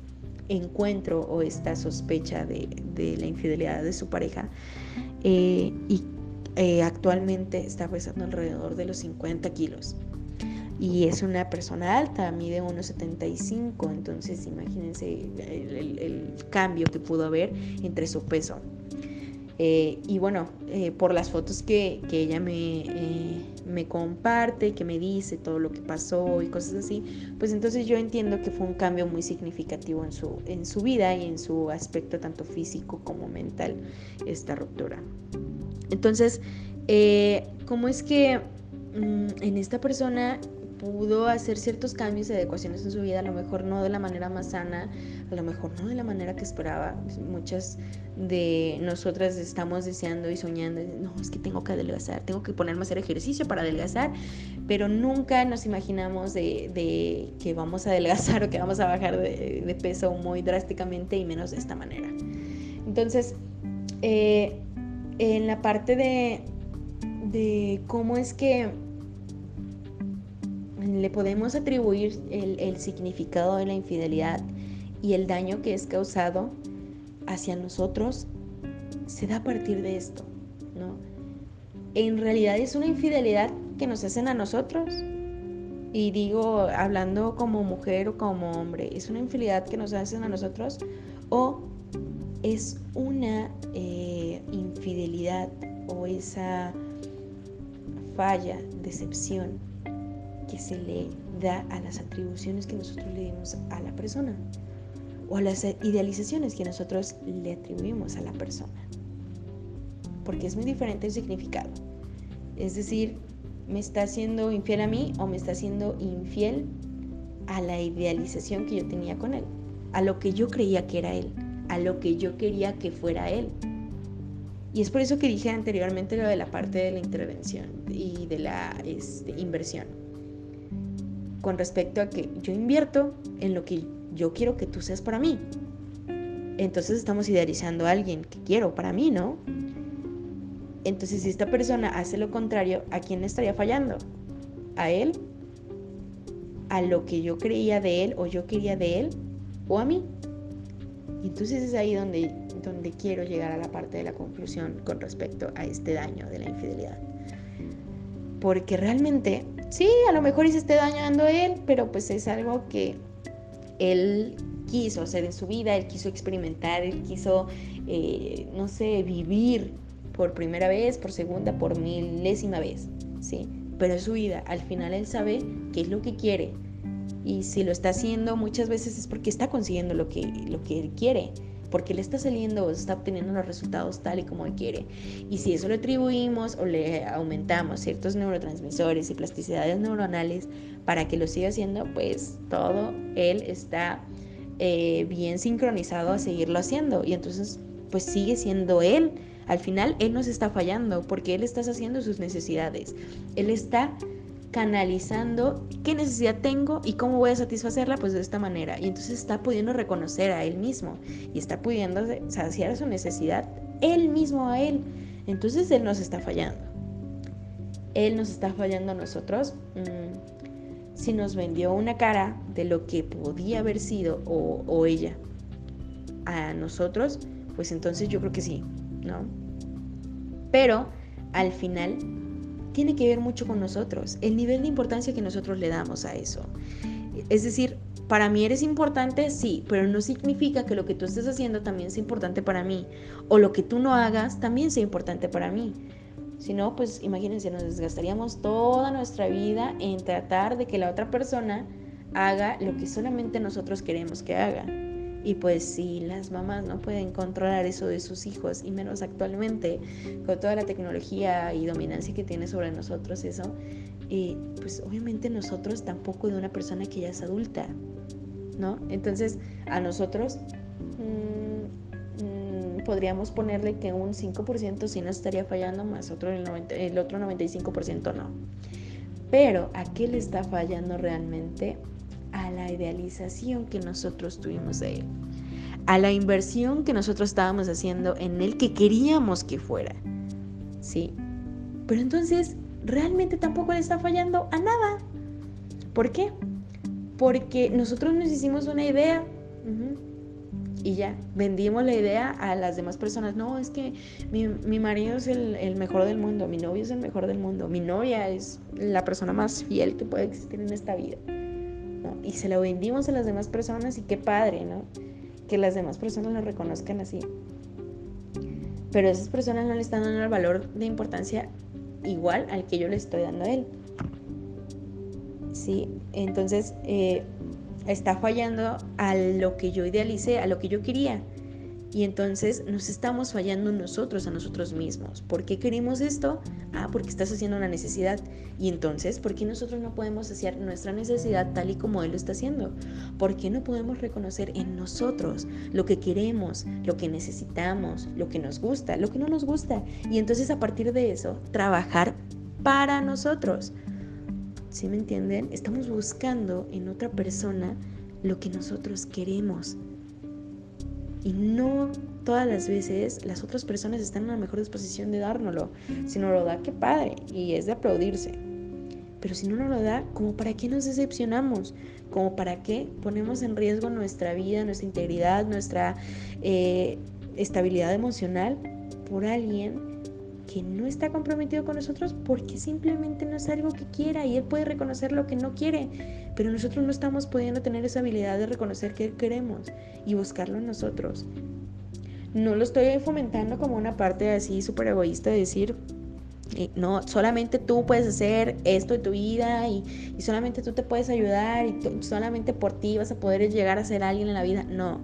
encuentro o esta sospecha de, la infidelidad de su pareja eh, y eh, actualmente está pesando alrededor de los 50 kilos y es una persona alta, mide 1,75, entonces imagínense el, cambio que pudo haber entre su peso. Y bueno, por las fotos que, que ella me, me comparte, que me dice todo lo que pasó y cosas así, pues entonces yo entiendo que fue un cambio muy significativo en su, en su vida y en su aspecto tanto físico como mental, esta ruptura. Entonces, eh, ¿cómo es que mm, en esta persona pudo hacer ciertos cambios y adecuaciones en su vida, a lo mejor no de la manera más sana, a lo mejor no de la manera que esperaba. Muchas de nosotras estamos deseando y soñando, no, es que tengo que adelgazar, tengo que ponerme a hacer ejercicio para adelgazar, pero nunca nos imaginamos de, que vamos a adelgazar o que vamos a bajar de, peso muy drásticamente y menos de esta manera. Entonces, eh, en la parte de, de cómo es que le podemos atribuir el, significado de la infidelidad y el daño que es causado hacia nosotros, se da a partir de esto, ¿no? En realidad es una infidelidad que nos hacen a nosotros. Y digo, hablando como mujer o como hombre, ¿es una infidelidad que nos hacen a nosotros? ¿O es una eh, infidelidad o esa falla, decepción que se le da a las atribuciones que nosotros le dimos a la persona o a las idealizaciones que nosotros le atribuimos a la persona. Porque es muy diferente el significado. Es decir, ¿me está haciendo infiel a mí o me está haciendo infiel a la idealización que yo tenía con él? A lo que yo creía que era él, a lo que yo quería que fuera él. Y es por eso que dije anteriormente lo de la parte de la intervención y de la este, inversión. Con respecto a que yo invierto en lo que yo quiero que tú seas para mí. Entonces estamos idealizando a alguien que quiero para mí, ¿no? Entonces si esta persona hace lo contrario, ¿a quién estaría fallando? ¿A él? ¿A lo que yo creía de él o yo quería de él? ¿O a mí? Y entonces es ahí donde, donde quiero llegar a la parte de la conclusión con respecto a este daño de la infidelidad. Porque realmente, sí, a lo mejor hice este daño a él, pero pues es algo que él quiso hacer en su vida, él quiso experimentar, él quiso, eh, no sé, vivir por primera vez, por segunda, por milésima vez, ¿sí? Pero es su vida, al final él sabe qué es lo que quiere y si lo está haciendo muchas veces es porque está consiguiendo lo que, lo que él quiere, porque le está saliendo o está obteniendo los resultados tal y como él quiere. Y si eso lo atribuimos o le aumentamos ciertos neurotransmisores y plasticidades neuronales para que lo siga haciendo, pues todo él está eh, bien sincronizado a seguirlo haciendo. Y entonces, pues sigue siendo él. Al final, él nos está fallando porque él está haciendo sus necesidades. Él está canalizando qué necesidad tengo y cómo voy a satisfacerla, pues de esta manera. Y entonces está pudiendo reconocer a él mismo y está pudiendo saciar su necesidad él mismo a él. Entonces él nos está fallando. Él nos está fallando a nosotros. Mm, si nos vendió una cara de lo que podía haber sido o, ella a nosotros, pues entonces yo creo que sí, ¿no? Pero al final tiene que ver mucho con nosotros, el nivel de importancia que nosotros le damos a eso. Es decir, para mí eres importante, sí, pero no significa que lo que tú estés haciendo también sea importante para mí, o lo que tú no hagas también sea importante para mí. Si no, pues imagínense, nos desgastaríamos toda nuestra vida en tratar de que la otra persona haga lo que solamente nosotros queremos que haga. Y pues si las mamás no pueden controlar eso de sus hijos, y menos actualmente, con toda la tecnología y dominancia que tiene sobre nosotros eso, y pues obviamente nosotros tampoco de una persona que ya es adulta, ¿no? Entonces a nosotros mm, podríamos ponerle que un 5% sí nos estaría fallando, más otro el, el otro 95% no. Pero ¿a qué le está fallando realmente? a la idealización que nosotros tuvimos de él, a la inversión que nosotros estábamos haciendo en él que queríamos que fuera. ¿Sí? Pero entonces realmente tampoco le está fallando a nada. ¿Por qué? Porque nosotros nos hicimos una idea y ya, vendimos la idea a las demás personas. No, es que mi, mi marido es el, el, mejor del mundo, mi novio es el mejor del mundo, mi novia es la persona más fiel que puede existir en esta vida y se lo vendimos a las demás personas y qué padre, ¿no? Que las demás personas lo reconozcan así. Pero esas personas no le están dando el valor de importancia igual al que yo le estoy dando a él. Sí, entonces eh, está fallando a lo que yo idealicé, a lo que yo quería. Y entonces nos estamos fallando nosotros a nosotros mismos. ¿Por qué queremos esto? Ah, porque estás haciendo una necesidad. Y entonces, ¿por qué nosotros no podemos hacer nuestra necesidad tal y como Él lo está haciendo? ¿Por qué no podemos reconocer en nosotros lo que queremos, lo que necesitamos, lo que nos gusta, lo que no nos gusta? Y entonces a partir de eso, trabajar para nosotros. ¿Sí me entienden? Estamos buscando en otra persona lo que nosotros queremos y no todas las veces las otras personas están en la mejor disposición de dárnoslo. Si no lo da, qué padre. Y es de aplaudirse. Pero si no nos lo da, ¿como para qué nos decepcionamos? ¿Como para qué ponemos en riesgo nuestra vida, nuestra integridad, nuestra eh, estabilidad emocional por alguien que no está comprometido con nosotros porque simplemente no es algo que quiera y él puede reconocer lo que no quiere, pero nosotros no estamos pudiendo tener esa habilidad de reconocer qué queremos y buscarlo en nosotros. No lo estoy fomentando como una parte así súper egoísta de decir, Eh, no, solamente tú puedes hacer esto en tu vida y, solamente tú te puedes ayudar y solamente por ti vas a poder llegar a ser alguien en la vida. No,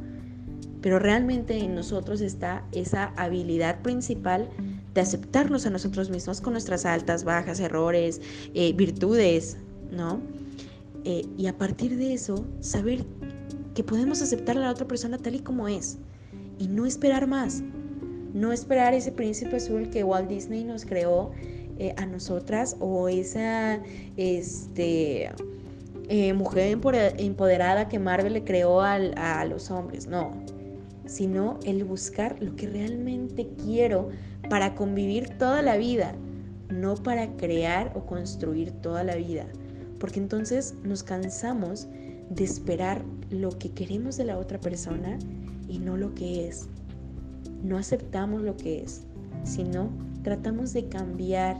pero realmente en nosotros está esa habilidad principal de aceptarnos a nosotros mismos con nuestras altas, bajas, errores, eh, virtudes, ¿no? Eh, y a partir de eso, saber que podemos aceptar a la otra persona tal y como es y no esperar más, no esperar ese príncipe azul que Walt Disney nos creó eh, a nosotras o esa este, mujer empoderada que Marvel le creó a los hombres, no, sino el buscar lo que realmente quiero para convivir toda la vida, no para crear o construir toda la vida, porque entonces nos cansamos de esperar lo que queremos de la otra persona y no lo que es. No aceptamos lo que es, sino tratamos de cambiar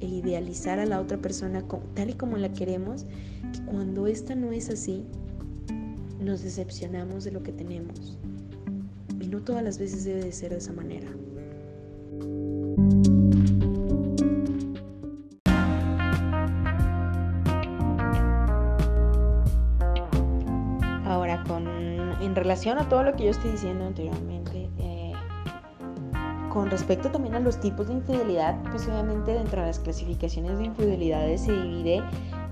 e idealizar a la otra persona tal y como la queremos, que cuando esta no es así, nos decepcionamos de lo que tenemos. No todas las veces debe de ser de esa manera. Ahora, con, en relación a todo lo que yo estoy diciendo anteriormente, eh, con respecto también a los tipos de infidelidad, pues obviamente dentro de las clasificaciones de infidelidades se divide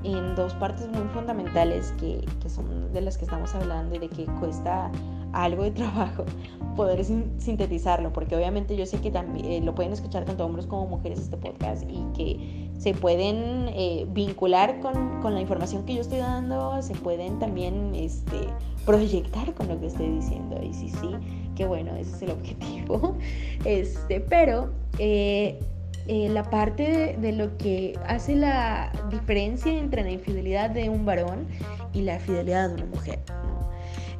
en dos partes muy fundamentales que, que son de las que estamos hablando y de que cuesta algo de trabajo poder sintetizarlo, porque obviamente yo sé que también eh, lo pueden escuchar tanto hombres como mujeres este podcast y que se pueden eh, vincular con, con, la información que yo estoy dando, se pueden también este, proyectar con lo que estoy diciendo. Y sí, sí, que bueno, ese es el objetivo. Este, pero eh, la parte de, de, lo que hace la diferencia entre la infidelidad de un varón y la fidelidad de una mujer.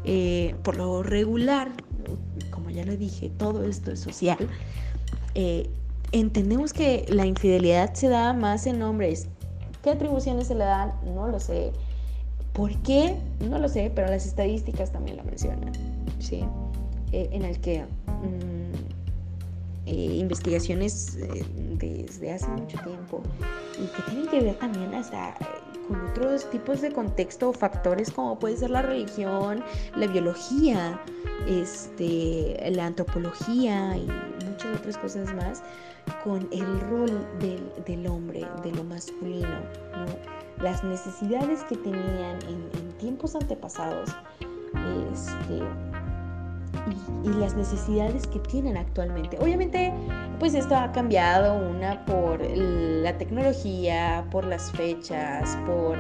Eh, por lo regular, como ya lo dije, todo esto es social. Eh, entendemos que la infidelidad se da más en hombres. ¿Qué atribuciones se le dan? No lo sé. ¿Por qué? No lo sé, pero las estadísticas también lo mencionan. ¿sí? Eh, en el que mm, investigaciones desde hace mucho tiempo y que tienen que ver también hasta otros tipos de contexto o factores como puede ser la religión, la biología, este, la antropología y muchas otras cosas más, con el rol del, hombre, de lo masculino, las necesidades que tenían en, tiempos antepasados este, y, y, las necesidades que tienen actualmente. Obviamente, pues esto ha cambiado, una por la tecnología, por las fechas, por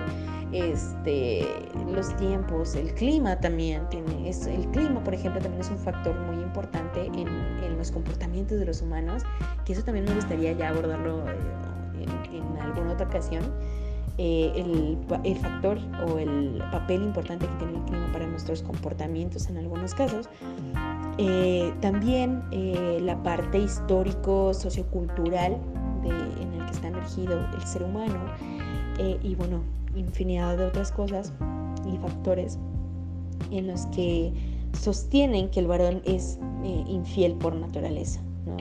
este, los tiempos, el clima también tiene, es, el clima por ejemplo también es un factor muy importante en, en los comportamientos de los humanos, que eso también me gustaría ya abordarlo eh, en, en alguna otra ocasión. Eh, el, factor o el papel importante que tiene el clima para nuestros comportamientos en algunos casos. Eh, también eh, la parte histórico, sociocultural de, en el que está emergido el ser humano y bueno, infinidad de otras cosas y factores en los que sostienen que el varón es infiel por naturaleza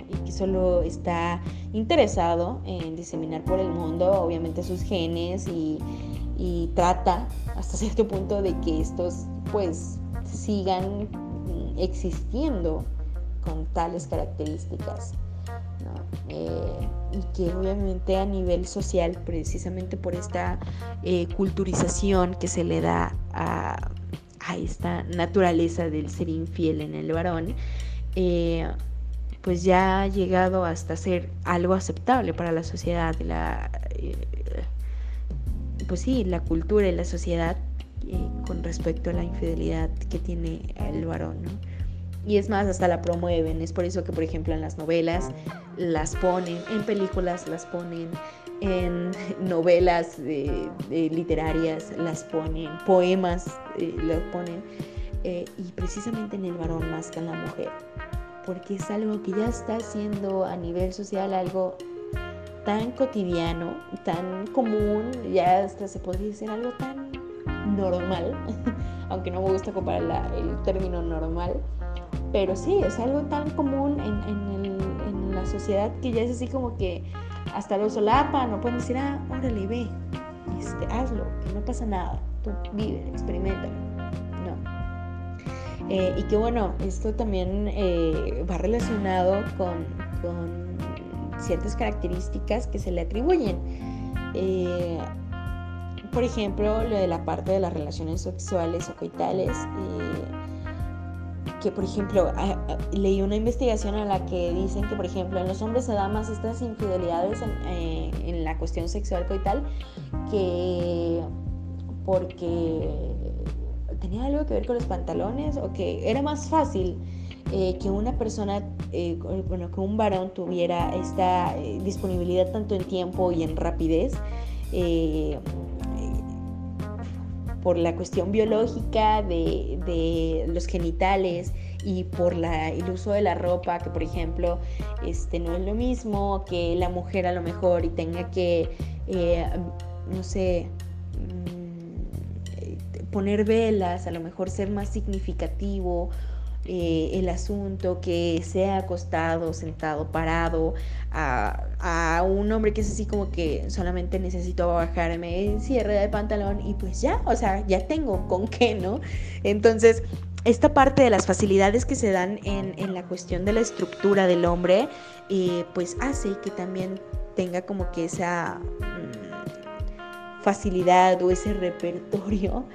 y que solo está interesado en diseminar por el mundo, obviamente, sus genes y, trata hasta cierto punto de que estos pues sigan existiendo con tales características. Eh, y que obviamente a nivel social, precisamente por esta eh, culturización que se le da a, esta naturaleza del ser infiel en el varón, eh, pues ya ha llegado hasta ser algo aceptable para la sociedad, la, eh, pues sí, la cultura y la sociedad eh, con respecto a la infidelidad que tiene el varón, Y es más, hasta la promueven, es por eso que por ejemplo en las novelas las ponen, en películas las ponen, en novelas literarias las ponen, poemas eh, las ponen, y precisamente en el varón más que en la mujer porque es algo que ya está siendo a nivel social algo tan cotidiano, tan común, ya hasta se podría decir algo tan normal, aunque no me gusta comparar el término normal, pero sí, es algo tan común en, en, la sociedad que ya es así como que hasta lo solapan, no pueden decir, ah, órale, ve, este, hazlo, que no pasa nada, tú vive, experimenta. Eh, y que bueno, esto también eh, va relacionado con, ciertas características que se le atribuyen. Eh, por ejemplo, lo de la parte de las relaciones sexuales o coitales que por ejemplo leí una investigación en la que dicen que por ejemplo en los hombres se da más estas infidelidades en la cuestión sexual coital que porque tenía algo que ver con los pantalones o que era más fácil eh, que una persona, eh, bueno, que un varón tuviera esta eh, disponibilidad tanto en tiempo y en rapidez por la cuestión biológica de, los genitales y por la, el uso de la ropa, que por ejemplo este, no es lo mismo que la mujer a lo mejor y tenga que, no sé, mm, poner velas, a lo mejor ser más significativo eh, el asunto, que sea acostado, sentado, parado, a, un hombre que es así como que solamente necesito bajarme, cierre de pantalón y pues ya, o sea, ya tengo con qué, ¿no? Entonces, esta parte de las facilidades que se dan en, la cuestión de la estructura del hombre, eh, pues hace que también tenga como que esa mm, facilidad o ese repertorio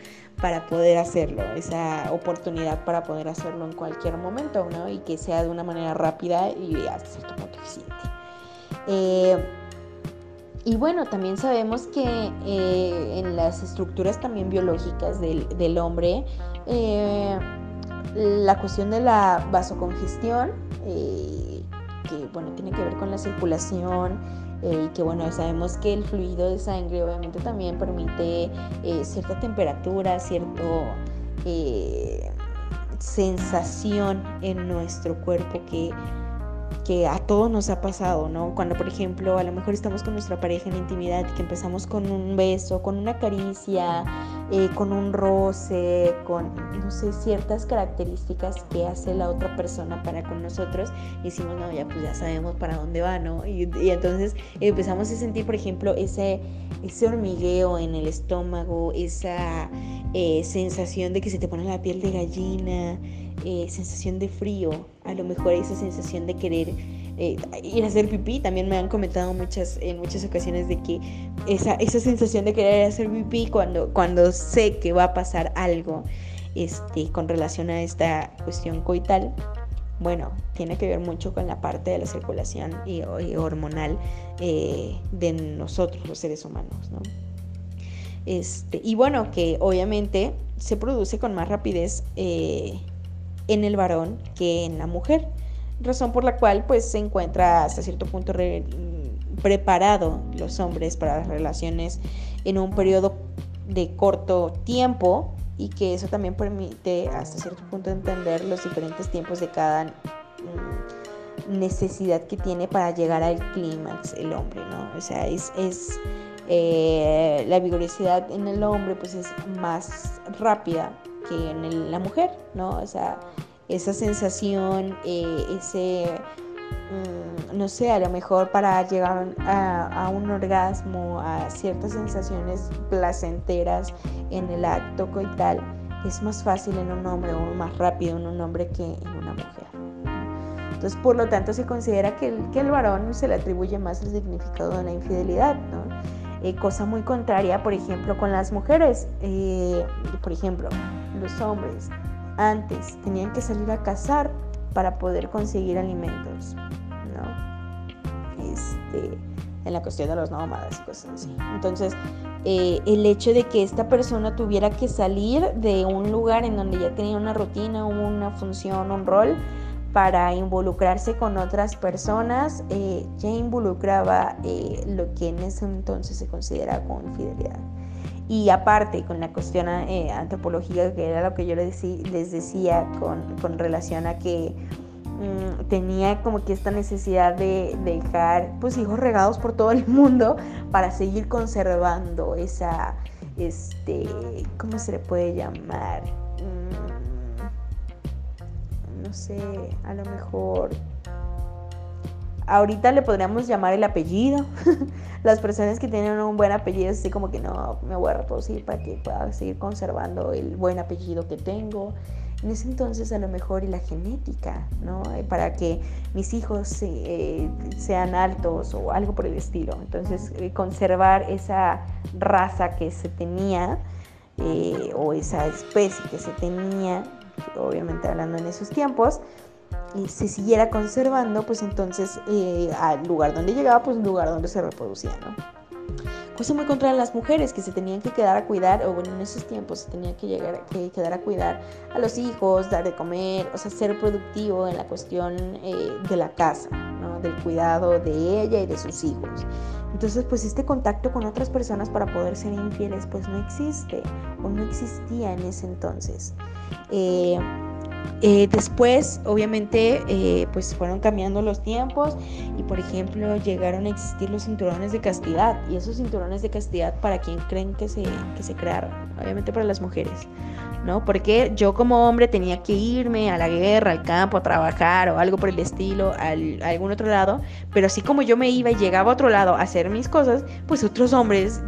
para poder hacerlo, esa oportunidad para poder hacerlo en cualquier momento, ¿no? Y que sea de una manera rápida y hasta cierto punto eficiente. Eh, y bueno, también sabemos que eh, en las estructuras también biológicas del, hombre, eh, la cuestión de la vasocongestión, que bueno, tiene que ver con la circulación, y que bueno, sabemos que el fluido de sangre obviamente también permite cierta temperatura, cierta sensación en nuestro cuerpo que que a todos nos ha pasado, ¿no? Cuando, por ejemplo, a lo mejor estamos con nuestra pareja en intimidad y que empezamos con un beso, con una caricia, eh, con un roce, con, no sé, ciertas características que hace la otra persona para con nosotros, y decimos, no, ya pues ya sabemos para dónde va, ¿no? Y, entonces empezamos a sentir, por ejemplo, ese, ese hormigueo en el estómago, esa eh, sensación de que se te pone la piel de gallina, eh, sensación de frío, a lo mejor esa sensación de querer eh, ir a hacer pipí. También me han comentado muchas, en muchas ocasiones de que esa, esa sensación de querer hacer pipí cuando, cuando sé que va a pasar algo este, con relación a esta cuestión coital, bueno, tiene que ver mucho con la parte de la circulación y, hormonal eh, de nosotros, los seres humanos, ¿no? Este, y bueno, que obviamente se produce con más rapidez en el varón que en la mujer, razón por la cual pues se encuentra hasta cierto punto preparado los hombres para las relaciones en un periodo de corto tiempo y que eso también permite hasta cierto punto entender los diferentes tiempos de cada mm, necesidad que tiene para llegar al clímax el hombre, ¿no? O sea, es, es eh, la vigorosidad en el hombre pues es más rápida que en la mujer, ¿no? O sea, esa sensación, eh, ese, mm, no sé, a lo mejor para llegar a, un orgasmo, a ciertas sensaciones placenteras en el acto coital, es más fácil en un hombre o más rápido en un hombre que en una mujer. Entonces, por lo tanto, se considera que el, que el varón se le atribuye más el significado de la infidelidad, ¿no? Eh, cosa muy contraria, por ejemplo, con las mujeres. Eh, por ejemplo, los hombres antes tenían que salir a cazar para poder conseguir alimentos, ¿no? Este, en la cuestión de los nómadas y cosas así. Entonces, eh, el hecho de que esta persona tuviera que salir de un lugar en donde ya tenía una rutina, una función, un rol, para involucrarse con otras personas, eh, ya involucraba eh, lo que en ese entonces se considera como infidelidad. Y aparte, con la cuestión eh, antropológica, que era lo que yo les, decía con, relación a que mm, tenía como que esta necesidad de, dejar pues hijos regados por todo el mundo para seguir conservando esa, este, ¿cómo se le puede llamar? Mm, no sé, a lo mejor ahorita le podríamos llamar el apellido. Las personas que tienen un buen apellido, así como que no, me voy a reproducir para que pueda seguir conservando el buen apellido que tengo. En ese entonces a lo mejor y la genética, ¿no? Eh, para que mis hijos eh, sean altos o algo por el estilo. Entonces eh, conservar esa raza que se tenía o esa especie que se tenía, obviamente hablando en esos tiempos, y se siguiera conservando, pues entonces al lugar donde llegaba, pues un lugar donde se reproducía, ¿no? cosa muy contra las mujeres que se tenían que quedar a cuidar, o bueno, en esos tiempos se tenían que, llegar, que quedar a cuidar a los hijos, dar de comer, o sea, ser productivo en la cuestión eh, de la casa, ¿no? del cuidado de ella y de sus hijos. Entonces, pues este contacto con otras personas para poder ser infieles, pues no existe o no existía en ese entonces. Eh, eh, después, obviamente, eh, pues fueron cambiando los tiempos y, por ejemplo, llegaron a existir los cinturones de castidad. Y esos cinturones de castidad, ¿para quién creen que se, que se crearon? Obviamente para las mujeres, ¿no? Porque yo como hombre tenía que irme a la guerra, al campo, a trabajar o algo por el estilo, al, a algún otro lado. Pero así como yo me iba y llegaba a otro lado a hacer mis cosas, pues otros hombres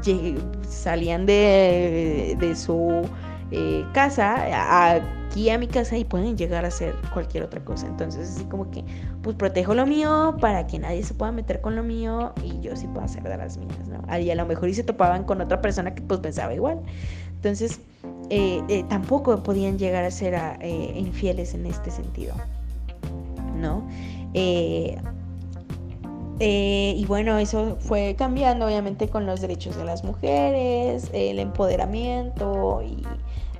salían de, de su eh, casa aquí a mi casa y pueden llegar a hacer cualquier otra cosa. Entonces, así como que, pues protejo lo mío para que nadie se pueda meter con lo mío y yo sí pueda hacer de las mías, ¿no? Y a lo mejor y se topaban con otra persona que pues pensaba igual. Entonces, eh, eh, tampoco podían llegar a ser eh, infieles en este sentido, ¿no? y bueno, eso fue cambiando obviamente con los derechos de las mujeres, el empoderamiento y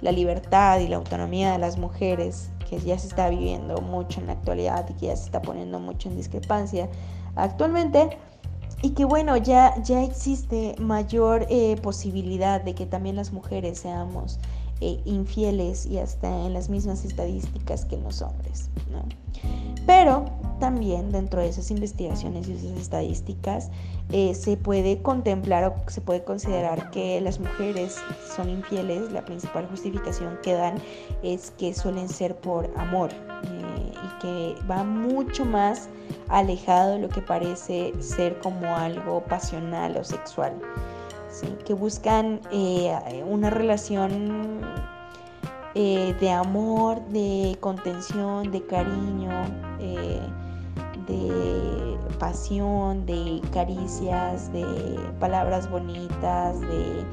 la libertad y la autonomía de las mujeres, que ya se está viviendo mucho en la actualidad y que ya se está poniendo mucho en discrepancia actualmente, y que bueno, ya, ya existe mayor eh, posibilidad de que también las mujeres seamos eh, infieles y hasta en las mismas estadísticas que los hombres, ¿no? Pero también dentro de esas investigaciones y esas estadísticas eh, se puede contemplar o se puede considerar que las mujeres son infieles. La principal justificación que dan es que suelen ser por amor eh, y que va mucho más alejado de lo que parece ser como algo pasional o sexual. Que buscan eh, una relación de amor, de contención, de cariño de pasión, de caricias, de palabras bonitas, de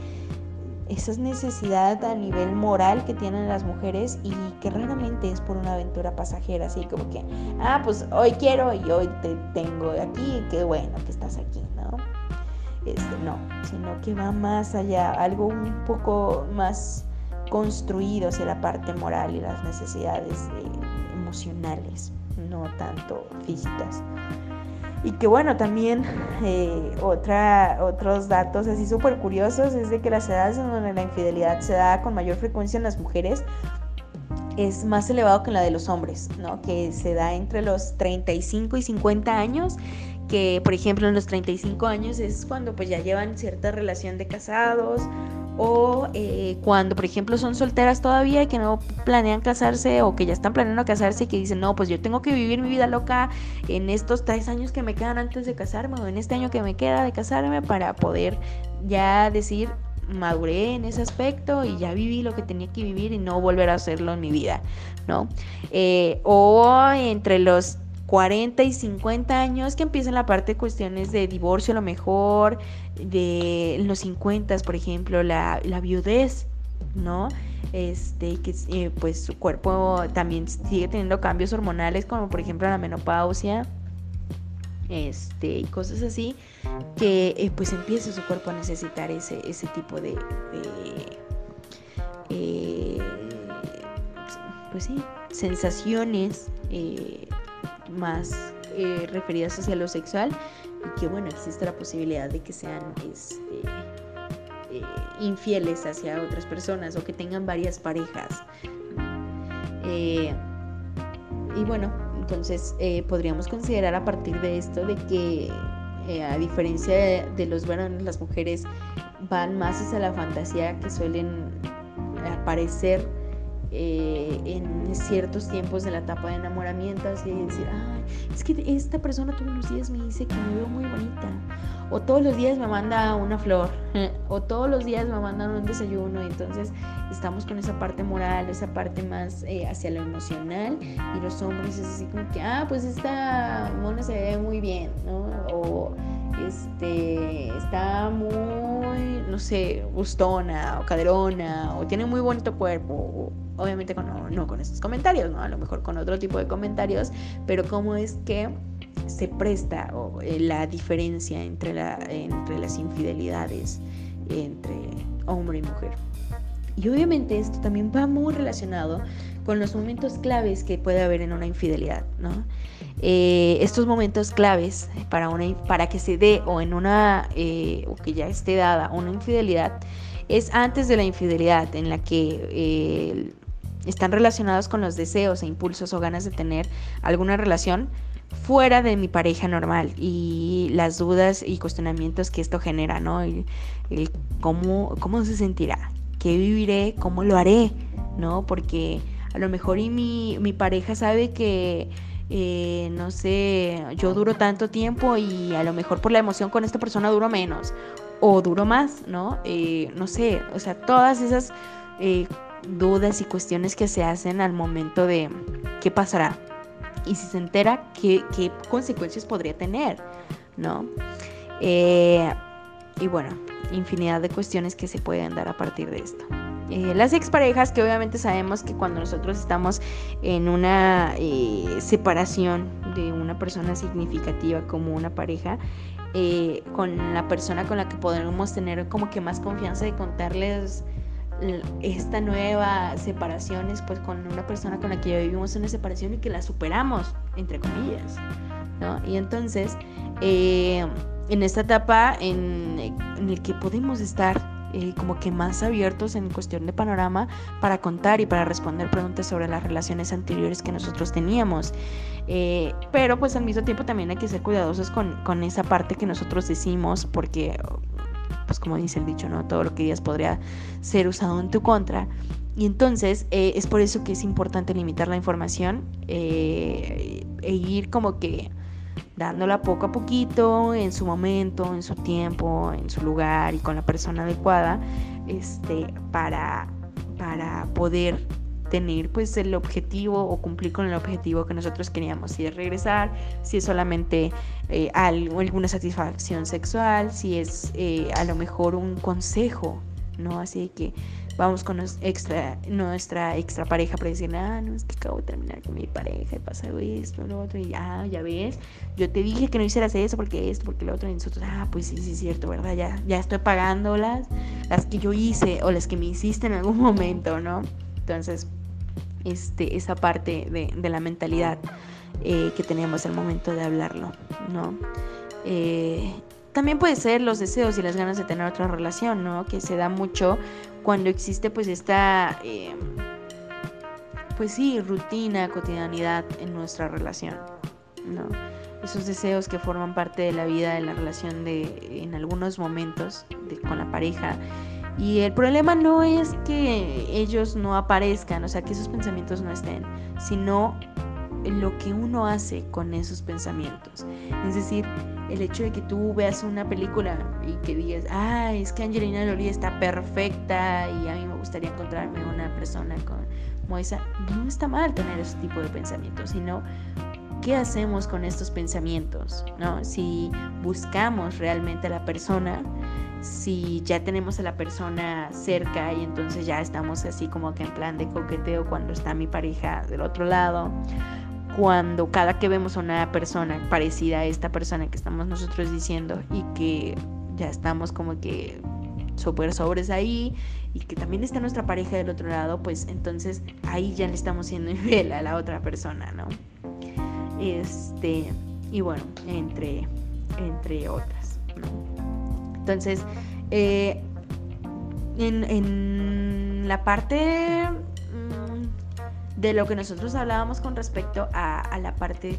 esa necesidad a nivel moral que tienen las mujeres y que raramente es por una aventura pasajera, así como que, ah, pues hoy quiero y hoy te tengo aquí, qué bueno que estás aquí. Este, no, sino que va más allá, algo un poco más construido hacia la parte moral y las necesidades eh, emocionales no tanto físicas. Y que bueno, también eh, otra, otros datos así súper curiosos es de que las edades en donde la infidelidad se da con mayor frecuencia en las mujeres es más elevado que en la de los hombres, ¿no? Que se da entre los 35 y 50 años, que por ejemplo en los 35 años es cuando pues ya llevan cierta relación de casados o eh, cuando, por ejemplo, son solteras todavía y que no planean casarse o que ya están planeando casarse y que dicen, no, pues yo tengo que vivir mi vida loca en estos tres años que me quedan antes de casarme o en este año que me queda de casarme para poder ya decir, maduré en ese aspecto y ya viví lo que tenía que vivir y no volver a hacerlo en mi vida, ¿no? Eh, o entre los 40 y 50 años que empiezan la parte de cuestiones de divorcio a lo mejor, de los 50, por ejemplo, la, la viudez, ¿no? Este, que eh, pues su cuerpo también sigue teniendo cambios hormonales, como por ejemplo la menopausia, este, y cosas así, que eh, pues empieza su cuerpo a necesitar ese, ese tipo de, eh, pues sí, sensaciones más referidas hacia lo sexual y que bueno, existe la posibilidad de que sean este, eh, infieles hacia otras personas o que tengan varias parejas. Eh, y bueno, entonces eh, podríamos considerar a partir de esto de que a diferencia de, los varones, las mujeres van más hacia la fantasía que suelen aparecer eh, en ciertos tiempos de la etapa de enamoramiento, así decir, ay, es que esta persona todos los días me dice que me veo muy bonita, o todos los días me manda una flor, o todos los días me mandan un desayuno, y entonces estamos con esa parte moral, esa parte más eh, hacia lo emocional, y los hombres es así como que, ah, pues esta mona se ve muy bien, ¿no? O este, está muy, no sé, gustona o caderona o tiene muy bonito cuerpo. Obviamente con, no, con estos comentarios, ¿no? A lo mejor con otro tipo de comentarios, pero cómo es que se presta eh, la diferencia entre, la, entre las infidelidades entre hombre y mujer. Y obviamente esto también va muy relacionado con los momentos claves que puede haber en una infidelidad, ¿no? Eh, estos momentos claves para, una, para que se dé o en una, eh, o que ya esté dada una infidelidad, es antes de la infidelidad en la que están relacionados con los deseos e impulsos o ganas de tener alguna relación fuera de mi pareja normal y las dudas y cuestionamientos que esto genera, ¿no? El, cómo, cómo se sentirá, qué viviré, cómo lo haré, ¿no? Porque a lo mejor y mi, mi pareja sabe que, eh, no sé, yo duro tanto tiempo y a lo mejor por la emoción con esta persona duro menos o duro más, ¿no? Eh, no sé, o sea, todas esas eh, dudas y cuestiones que se hacen al momento de qué pasará y si se entera, qué, qué consecuencias podría tener, ¿no? y bueno, infinidad de cuestiones que se pueden dar a partir de esto. Eh, las exparejas, que obviamente sabemos que cuando nosotros estamos en una eh, separación de una persona significativa como una pareja, eh, con la persona con la que podemos tener como que más confianza de contarles esta nueva separación es pues con una persona con la que ya vivimos una separación y que la superamos, entre comillas, ¿no? Y entonces, en esta etapa en, en el que podemos estar eh, como que más abiertos en cuestión de panorama para contar y para responder preguntas sobre las relaciones anteriores que nosotros teníamos. Eh, pero pues al mismo tiempo también hay que ser cuidadosos con, con, esa parte que nosotros decimos porque, pues como dice el dicho, ¿no? Todo lo que digas podría ser usado en tu contra. Y entonces eh, es por eso que es importante limitar la información e ir como que dándola poco a poquito, en su momento, en su tiempo, en su lugar y con la persona adecuada, este, para, para poder tener pues el objetivo o cumplir con el objetivo que nosotros queríamos, si es regresar, si es solamente eh, alguna satisfacción sexual, si es eh, a lo mejor un consejo, ¿no? Así que vamos con nuestra extra pareja para decir, ah, no, es que acabo de terminar con mi pareja y pasa esto, lo otro, y ah, ya ves, yo te dije que no hicieras eso porque esto, porque lo otro, y nosotros, ah, pues sí, sí, es cierto, ¿verdad? Ya, ya estoy pagando las, las que yo hice o las que me hiciste en algún momento, ¿no? Entonces, este, esa parte de, de la mentalidad eh, que tenemos al momento de hablarlo, ¿no? Eh, también puede ser los deseos y las ganas de tener otra relación, ¿no? Que se da mucho cuando existe pues esta, eh, pues sí, rutina, cotidianidad en nuestra relación, ¿no? Esos deseos que forman parte de la vida, de la relación de, en algunos momentos con la pareja. Y el problema no es que ellos no aparezcan, o sea, que esos pensamientos no estén, sino lo que uno hace con esos pensamientos. Es decir, el hecho de que tú veas una película y que digas, ah, es que Angelina Jolie está perfecta y a mí me gustaría encontrarme una persona como esa, no está mal tener ese tipo de pensamientos, sino qué hacemos con estos pensamientos, ¿no? Si buscamos realmente a la persona, si ya tenemos a la persona cerca y entonces ya estamos así como que en plan de coqueteo cuando está mi pareja del otro lado, cuando cada que vemos a una persona parecida a esta persona que estamos nosotros diciendo y que ya estamos como que súper sobres ahí y que también está nuestra pareja del otro lado, pues entonces ahí ya le estamos siendo infiel a la otra persona, ¿no? Este, y bueno, entre, entre otras, Entonces, eh, en, en la parte de lo que nosotros hablábamos con respecto a, la parte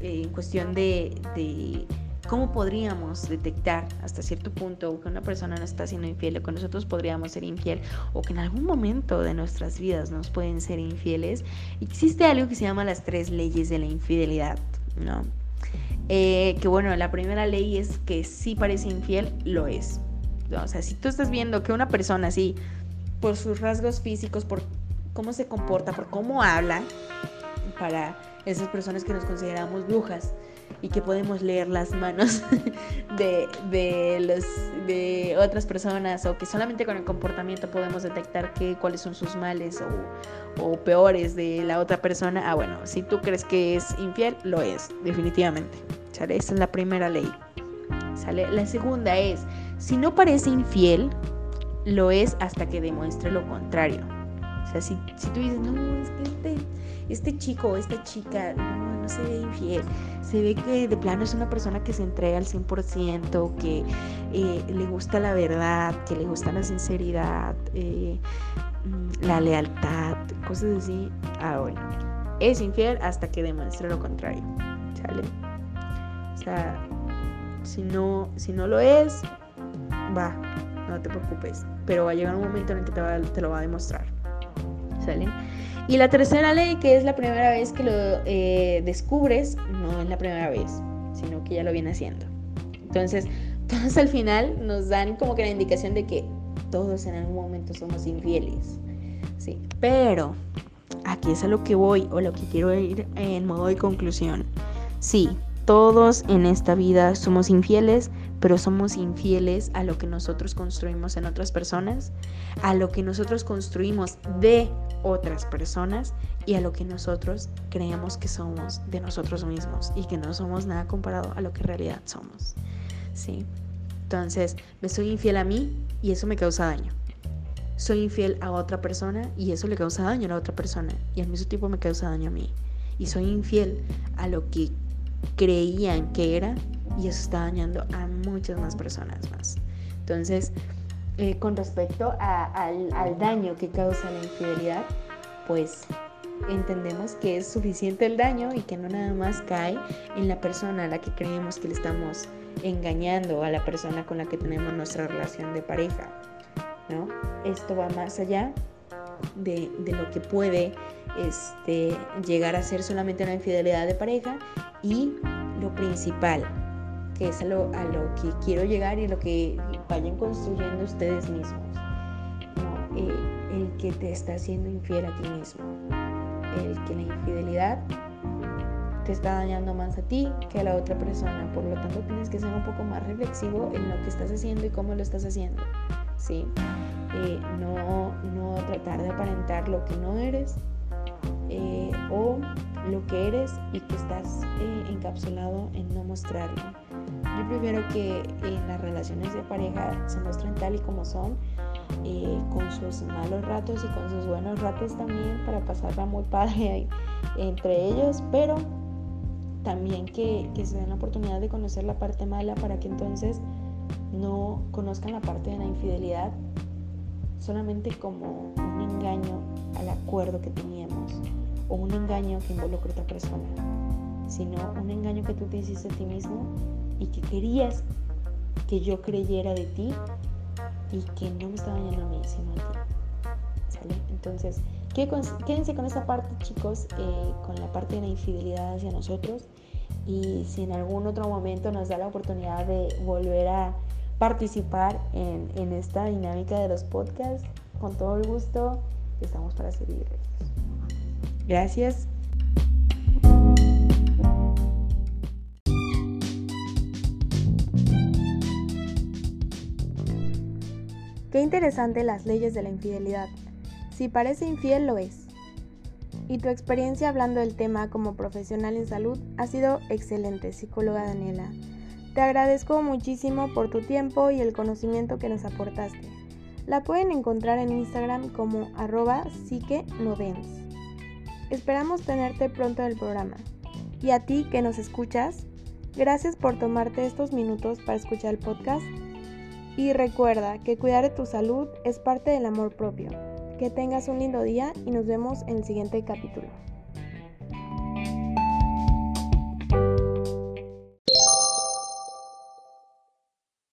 eh, en cuestión de, ¿Cómo podríamos detectar hasta cierto punto que una persona no está siendo infiel o que nosotros podríamos ser infiel o que en algún momento de nuestras vidas nos pueden ser infieles? Existe algo que se llama las tres leyes de la infidelidad, ¿no? Eh, que bueno, la primera ley es que si parece infiel, lo es. O sea, si tú estás viendo que una persona así, por sus rasgos físicos, por cómo se comporta, por cómo habla, para esas personas que nos consideramos brujas, y que podemos leer las manos de, los, de otras personas o que solamente con el comportamiento podemos detectar que, cuáles son sus males o, o peores de la otra persona. Ah, bueno, si tú crees que es infiel, lo es, definitivamente. ¿Sale? Esa es la primera ley. ¿Sale? La segunda es, si no parece infiel, lo es hasta que demuestre lo contrario. O sea, si, si tú dices, no, es que este, este chico o esta chica no, no se ve infiel, se ve que de plano es una persona que se entrega al 100%, que eh, le gusta la verdad, que le gusta la sinceridad, eh, mm, la lealtad, cosas así. Ah, bueno, es infiel hasta que demuestre lo contrario. ¿Sale? O sea, si no, si no lo es, va, no te preocupes. Pero va a llegar un momento en el que te, lo va a demostrar. ¿Sale? Y la tercera ley, que es la primera vez que lo eh, descubres, no es la primera vez, sino que ya lo viene haciendo. Entonces, todos al final nos dan como que la indicación de que todos en algún momento somos infieles. Sí, pero aquí es a lo que voy o lo que quiero ir en modo de conclusión. Sí, todos en esta vida somos infieles, pero somos infieles a lo que nosotros construimos en otras personas, a lo que nosotros construimos de otras personas y a lo que nosotros creemos que somos de nosotros mismos y que no somos nada comparado a lo que en realidad somos. ¿Sí? Entonces, me soy infiel a mí y eso me causa daño. Soy infiel a otra persona y eso le causa daño a la otra persona y al mismo tiempo me causa daño a mí. Y soy infiel a lo que creían que era y eso está dañando a muchas más personas más. Entonces, eh, con respecto al, daño que causa la infidelidad, pues entendemos que es suficiente el daño y que no nada más cae en la persona a la que creemos que le estamos engañando, a la persona con la que tenemos nuestra relación de pareja. ¿no? Esto va más allá de, de lo que puede este, llegar a ser solamente una infidelidad de pareja y lo principal, que es a lo, a lo que quiero llegar y lo que vayan construyendo ustedes mismos. Eh, el que te está haciendo infiel a ti mismo. El que la infidelidad te está dañando más a ti que a la otra persona. Por lo tanto, tienes que ser un poco más reflexivo en lo que estás haciendo y cómo lo estás haciendo. ¿sí? Eh, no, no tratar de aparentar lo que no eres eh, o lo que eres y que estás eh, encapsulado en no mostrarlo. Yo prefiero que en las relaciones de pareja se muestren tal y como son, eh, con sus malos ratos y con sus buenos ratos también para pasarla muy padre entre ellos, pero también que, que se den la oportunidad de conocer la parte mala para que entonces no conozcan la parte de la infidelidad solamente como un engaño al acuerdo que teníamos o un engaño que involucra a otra persona, sino un engaño que tú te hiciste a ti mismo y que querías que yo creyera de ti y que no me estaba dañando a mí, sino a ti. ¿Sale? Entonces, quédense con esa parte, chicos, eh, con la parte de la infidelidad hacia nosotros. Y si en algún otro momento nos da la oportunidad de volver a participar en, en esta dinámica de los podcasts, con todo el gusto, estamos para servirles. Gracias. Qué interesante las leyes de la infidelidad. Si parece infiel, lo es. Y tu experiencia hablando del tema como profesional en salud ha sido excelente, psicóloga Daniela. Te agradezco muchísimo por tu tiempo y el conocimiento que nos aportaste. La pueden encontrar en Instagram como arroba Esperamos tenerte pronto en el programa. Y a ti que nos escuchas, gracias por tomarte estos minutos para escuchar el podcast. Y recuerda que cuidar de tu salud es parte del amor propio. Que tengas un lindo día y nos vemos en el siguiente capítulo.